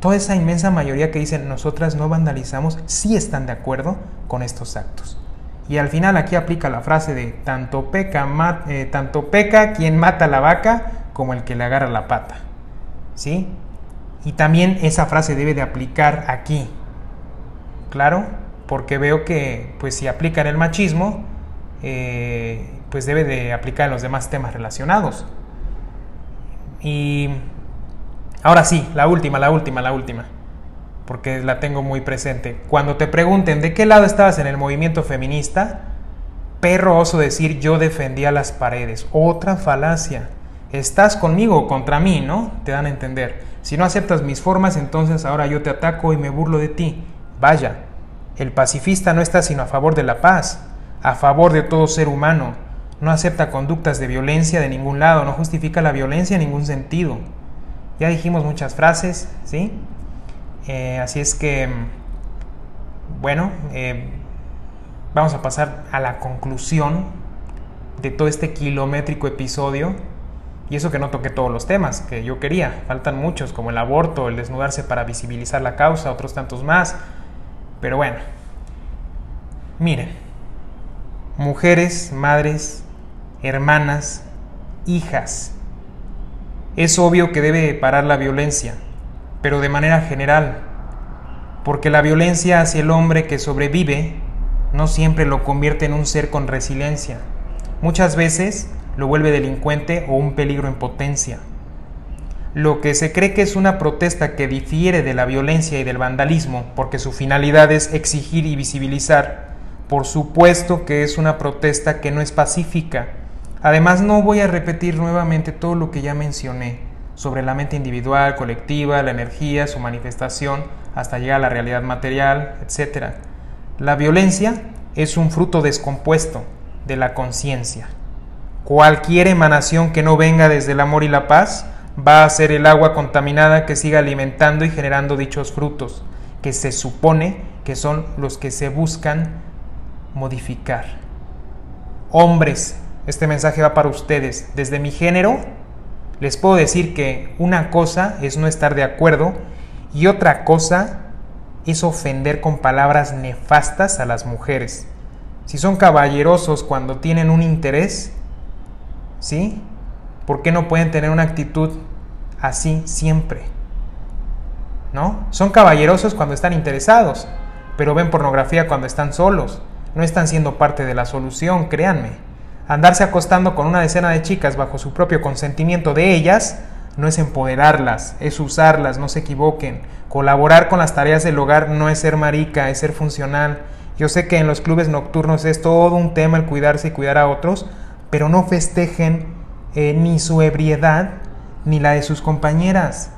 S1: toda esa inmensa mayoría que dicen nosotras no vandalizamos, sí están de acuerdo con estos actos. Y al final aquí aplica la frase de tanto peca, eh, tanto peca quien mata la vaca como el que le agarra la pata. ¿Sí? Y también esa frase debe de aplicar aquí. ¿Claro? Porque veo que, pues si aplica en el machismo, eh, pues debe de aplicar en los demás temas relacionados. Y ahora sí, la última, la última, la última, porque la tengo muy presente. Cuando te pregunten de qué lado estabas en el movimiento feminista, perro oso decir yo defendía las paredes. Otra falacia. Estás conmigo o contra mí, ¿no? Te dan a entender. Si no aceptas mis formas, entonces ahora yo te ataco y me burlo de ti. Vaya, el pacifista no está sino a favor de la paz, a favor de todo ser humano. No acepta conductas de violencia de ningún lado, no justifica la violencia en ningún sentido. Ya dijimos muchas frases, ¿sí? Eh, así es que, bueno, eh, vamos a pasar a la conclusión de todo este kilométrico episodio. Y eso que no toqué todos los temas que yo quería. Faltan muchos, como el aborto, el desnudarse para visibilizar la causa, otros tantos más. Pero bueno, miren, mujeres, madres, hermanas, hijas. Es obvio que debe parar la violencia, pero de manera general, porque la violencia hacia el hombre que sobrevive no siempre lo convierte en un ser con resiliencia. Muchas veces lo vuelve delincuente o un peligro en potencia. Lo que se cree que es una protesta que difiere de la violencia y del vandalismo, porque su finalidad es exigir y visibilizar, por supuesto que es una protesta que no es pacífica. Además, no voy a repetir nuevamente todo lo que ya mencioné sobre la mente individual, colectiva, la energía, su manifestación, hasta llegar a la realidad material, etc. La violencia es un fruto descompuesto de la conciencia. Cualquier emanación que no venga desde el amor y la paz va a ser el agua contaminada que siga alimentando y generando dichos frutos, que se supone que son los que se buscan modificar. Hombres, este mensaje va para ustedes. Desde mi género, les puedo decir que una cosa es no estar de acuerdo y otra cosa es ofender con palabras nefastas a las mujeres. Si son caballerosos cuando tienen un interés, ¿sí? ¿Por qué no pueden tener una actitud así siempre? ¿No? Son caballerosos cuando están interesados, pero ven pornografía cuando están solos. No están siendo parte de la solución, créanme. Andarse acostando con una decena de chicas bajo su propio consentimiento de ellas no es empoderarlas, es usarlas, no se equivoquen. Colaborar con las tareas del hogar no es ser marica, es ser funcional. Yo sé que en los clubes nocturnos es todo un tema el cuidarse y cuidar a otros, pero no festejen eh, ni su ebriedad ni la de sus compañeras.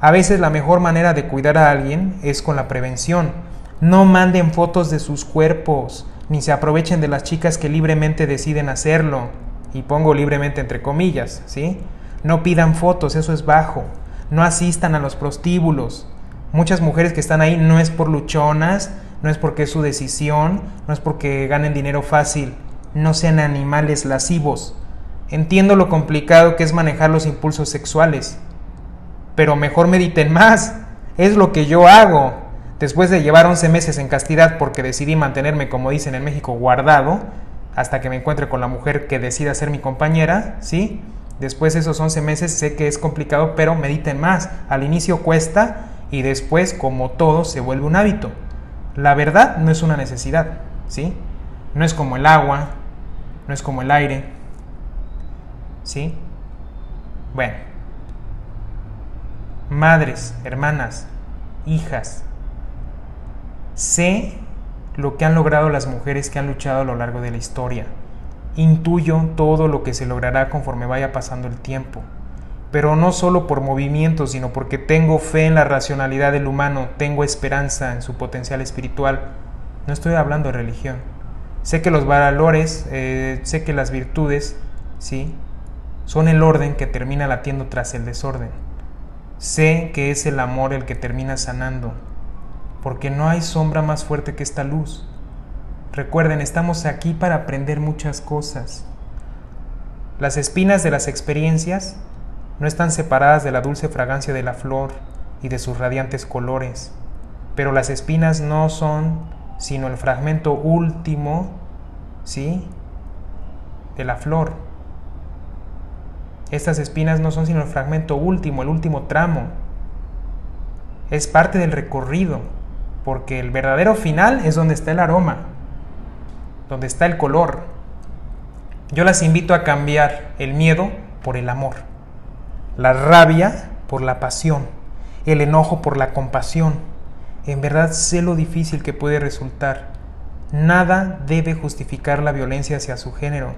S1: A veces la mejor manera de cuidar a alguien es con la prevención. No manden fotos de sus cuerpos, ni se aprovechen de las chicas que libremente deciden hacerlo. Y pongo libremente entre comillas, ¿sí? No pidan fotos, eso es bajo. No asistan a los prostíbulos. Muchas mujeres que están ahí no es por luchonas, no es porque es su decisión, no es porque ganen dinero fácil no sean animales lascivos. Entiendo lo complicado que es manejar los impulsos sexuales, pero mejor mediten más. Es lo que yo hago. Después de llevar 11 meses en castidad porque decidí mantenerme, como dicen en México, guardado, hasta que me encuentre con la mujer que decida ser mi compañera, ¿sí? Después de esos 11 meses sé que es complicado, pero mediten más. Al inicio cuesta y después, como todo, se vuelve un hábito. La verdad no es una necesidad, ¿sí? No es como el agua, no es como el aire. ¿Sí? Bueno. Madres, hermanas, hijas. Sé lo que han logrado las mujeres que han luchado a lo largo de la historia. Intuyo todo lo que se logrará conforme vaya pasando el tiempo. Pero no solo por movimiento, sino porque tengo fe en la racionalidad del humano, tengo esperanza en su potencial espiritual. No estoy hablando de religión. Sé que los valores, eh, sé que las virtudes, ¿sí? Son el orden que termina latiendo tras el desorden. Sé que es el amor el que termina sanando, porque no hay sombra más fuerte que esta luz. Recuerden, estamos aquí para aprender muchas cosas. Las espinas de las experiencias no están separadas de la dulce fragancia de la flor y de sus radiantes colores, pero las espinas no son sino el fragmento último, ¿sí? De la flor. Estas espinas no son sino el fragmento último, el último tramo. es parte del recorrido, porque el verdadero final es donde está el aroma, donde está el color. Yo las invito a cambiar el miedo por el amor, la rabia por la pasión, el enojo por la compasión. En verdad sé lo difícil que puede resultar. Nada debe justificar la violencia hacia su género,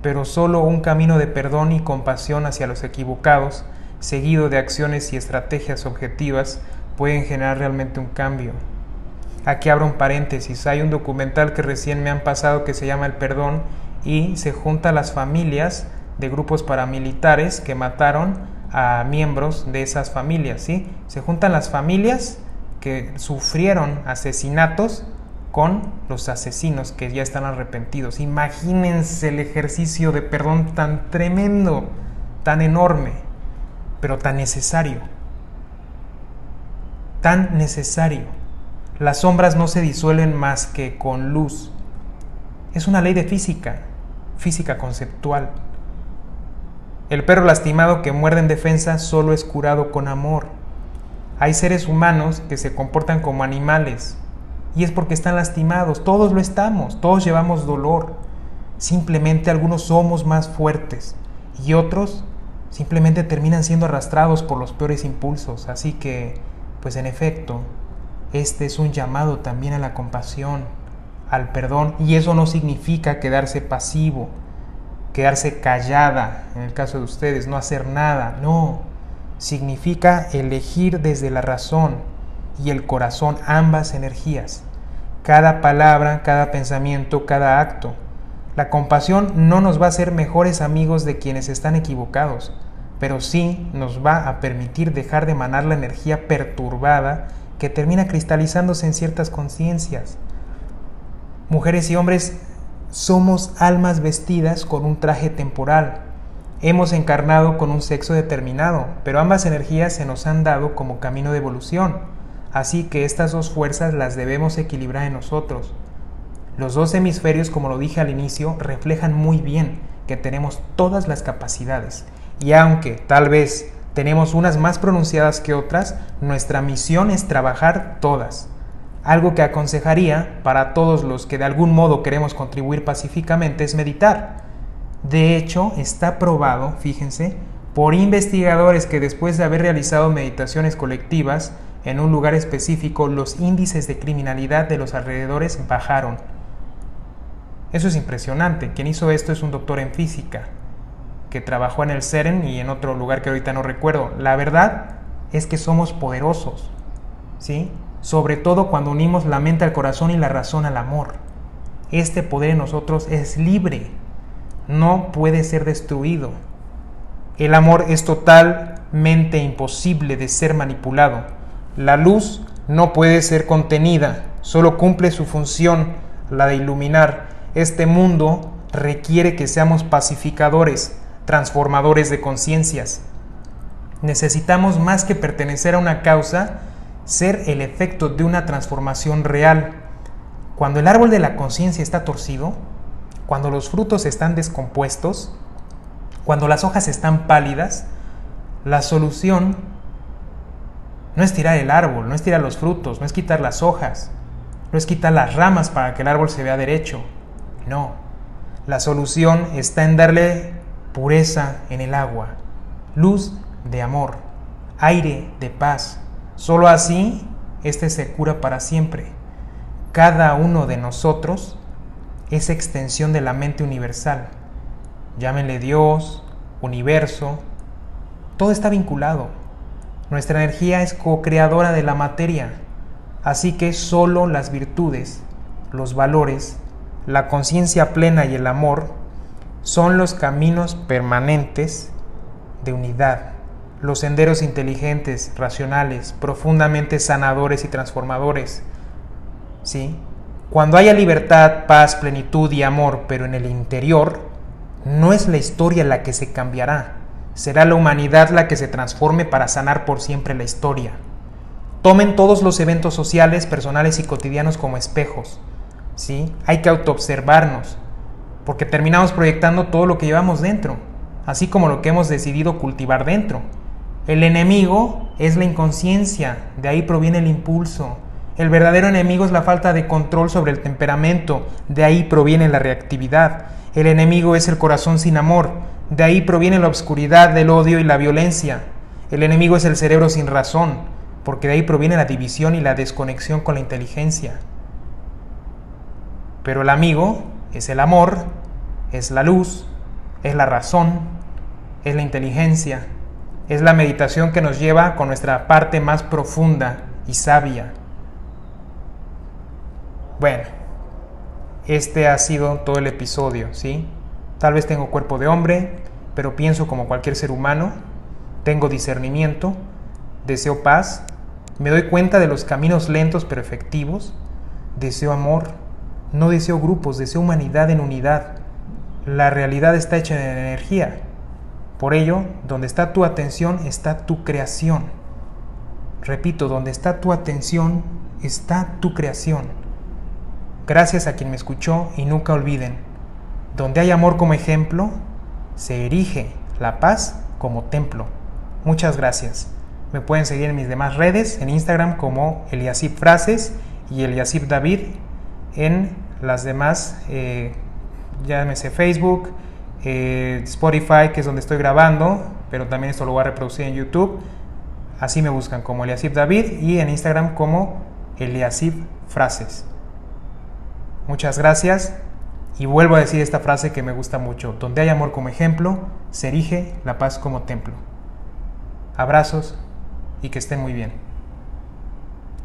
S1: pero solo un camino de perdón y compasión hacia los equivocados, seguido de acciones y estrategias objetivas, pueden generar realmente un cambio. Aquí abro un paréntesis, hay un documental que recién me han pasado que se llama El Perdón y se junta las familias de grupos paramilitares que mataron a miembros de esas familias, ¿sí? Se juntan las familias que sufrieron asesinatos con los asesinos que ya están arrepentidos. Imagínense el ejercicio de perdón tan tremendo, tan enorme, pero tan necesario. Tan necesario. Las sombras no se disuelven más que con luz. Es una ley de física, física conceptual. El perro lastimado que muerde en defensa solo es curado con amor. Hay seres humanos que se comportan como animales y es porque están lastimados. Todos lo estamos, todos llevamos dolor. Simplemente algunos somos más fuertes y otros simplemente terminan siendo arrastrados por los peores impulsos. Así que, pues en efecto, este es un llamado también a la compasión, al perdón, y eso no significa quedarse pasivo, quedarse callada, en el caso de ustedes, no hacer nada, no, significa elegir desde la razón y el corazón ambas energías, cada palabra, cada pensamiento, cada acto. La compasión no nos va a hacer mejores amigos de quienes están equivocados, pero sí nos va a permitir dejar de emanar la energía perturbada que termina cristalizándose en ciertas conciencias. Mujeres y hombres somos almas vestidas con un traje temporal. Hemos encarnado con un sexo determinado, pero ambas energías se nos han dado como camino de evolución, así que estas dos fuerzas las debemos equilibrar en nosotros. Los dos hemisferios, como lo dije al inicio, reflejan muy bien que tenemos todas las capacidades, y aunque tal vez tenemos unas más pronunciadas que otras, nuestra misión es trabajar todas. Algo que aconsejaría para todos los que de algún modo queremos contribuir pacíficamente es meditar. De hecho, está probado, fíjense, por investigadores que después de haber realizado meditaciones colectivas en un lugar específico, los índices de criminalidad de los alrededores bajaron. Eso es impresionante. Quien hizo esto es un doctor en física que trabajó en el CERN y en otro lugar que ahorita no recuerdo. La verdad es que somos poderosos, ¿sí? Sobre todo cuando unimos la mente al corazón y la razón al amor. Este poder en nosotros es libre, no puede ser destruido. El amor es totalmente imposible de ser manipulado. La luz no puede ser contenida, solo cumple su función, la de iluminar. Este mundo requiere que seamos pacificadores, transformadores de conciencias. Necesitamos más que pertenecer a una causa, ser el efecto de una transformación real. Cuando el árbol de la conciencia está torcido, cuando los frutos están descompuestos, cuando las hojas están pálidas, la solución no es tirar el árbol, no es tirar los frutos, no es quitar las hojas, no es quitar las ramas para que el árbol se vea derecho. No, la solución está en darle pureza en el agua, luz de amor, aire de paz. Solo así éste se cura para siempre. Cada uno de nosotros es extensión de la mente universal. Llámenle Dios, universo, todo está vinculado. Nuestra energía es co-creadora de la materia, así que solo las virtudes, los valores, la conciencia plena y el amor son los caminos permanentes de unidad, los senderos inteligentes, racionales, profundamente sanadores y transformadores. ¿Sí? Cuando haya libertad, paz, plenitud y amor, pero en el interior, no es la historia la que se cambiará, será la humanidad la que se transforme para sanar por siempre la historia. Tomen todos los eventos sociales, personales y cotidianos como espejos. ¿sí? Hay que autoobservarnos, porque terminamos proyectando todo lo que llevamos dentro, así como lo que hemos decidido cultivar dentro. El enemigo es la inconsciencia, de ahí proviene el impulso. El verdadero enemigo es la falta de control sobre el temperamento, de ahí proviene la reactividad. El enemigo es el corazón sin amor, de ahí proviene la obscuridad del odio y la violencia. El enemigo es el cerebro sin razón, porque de ahí proviene la división y la desconexión con la inteligencia. Pero el amigo es el amor, es la luz, es la razón, es la inteligencia, es la meditación que nos lleva con nuestra parte más profunda y sabia. Bueno, este ha sido todo el episodio, ¿sí? Tal vez tengo cuerpo de hombre, pero pienso como cualquier ser humano, tengo discernimiento, deseo paz, me doy cuenta de los caminos lentos pero efectivos, deseo amor, no deseo grupos, deseo humanidad en unidad. La realidad está hecha de energía. Por ello, donde está tu atención está tu creación. Repito, donde está tu atención está tu creación. Gracias a quien me escuchó y nunca olviden, donde hay amor como ejemplo, se erige la paz como templo. Muchas gracias. Me pueden seguir en mis demás redes, en Instagram como Eliasip Frases y Eliasip David, en las demás, eh, llámese Facebook, eh, Spotify, que es donde estoy grabando, pero también esto lo voy a reproducir en YouTube. Así me buscan como Eliasip David y en Instagram como Eliasip Frases. Muchas gracias y vuelvo a decir esta frase que me gusta mucho. Donde hay amor como ejemplo, se erige la paz como templo. Abrazos y que estén muy bien.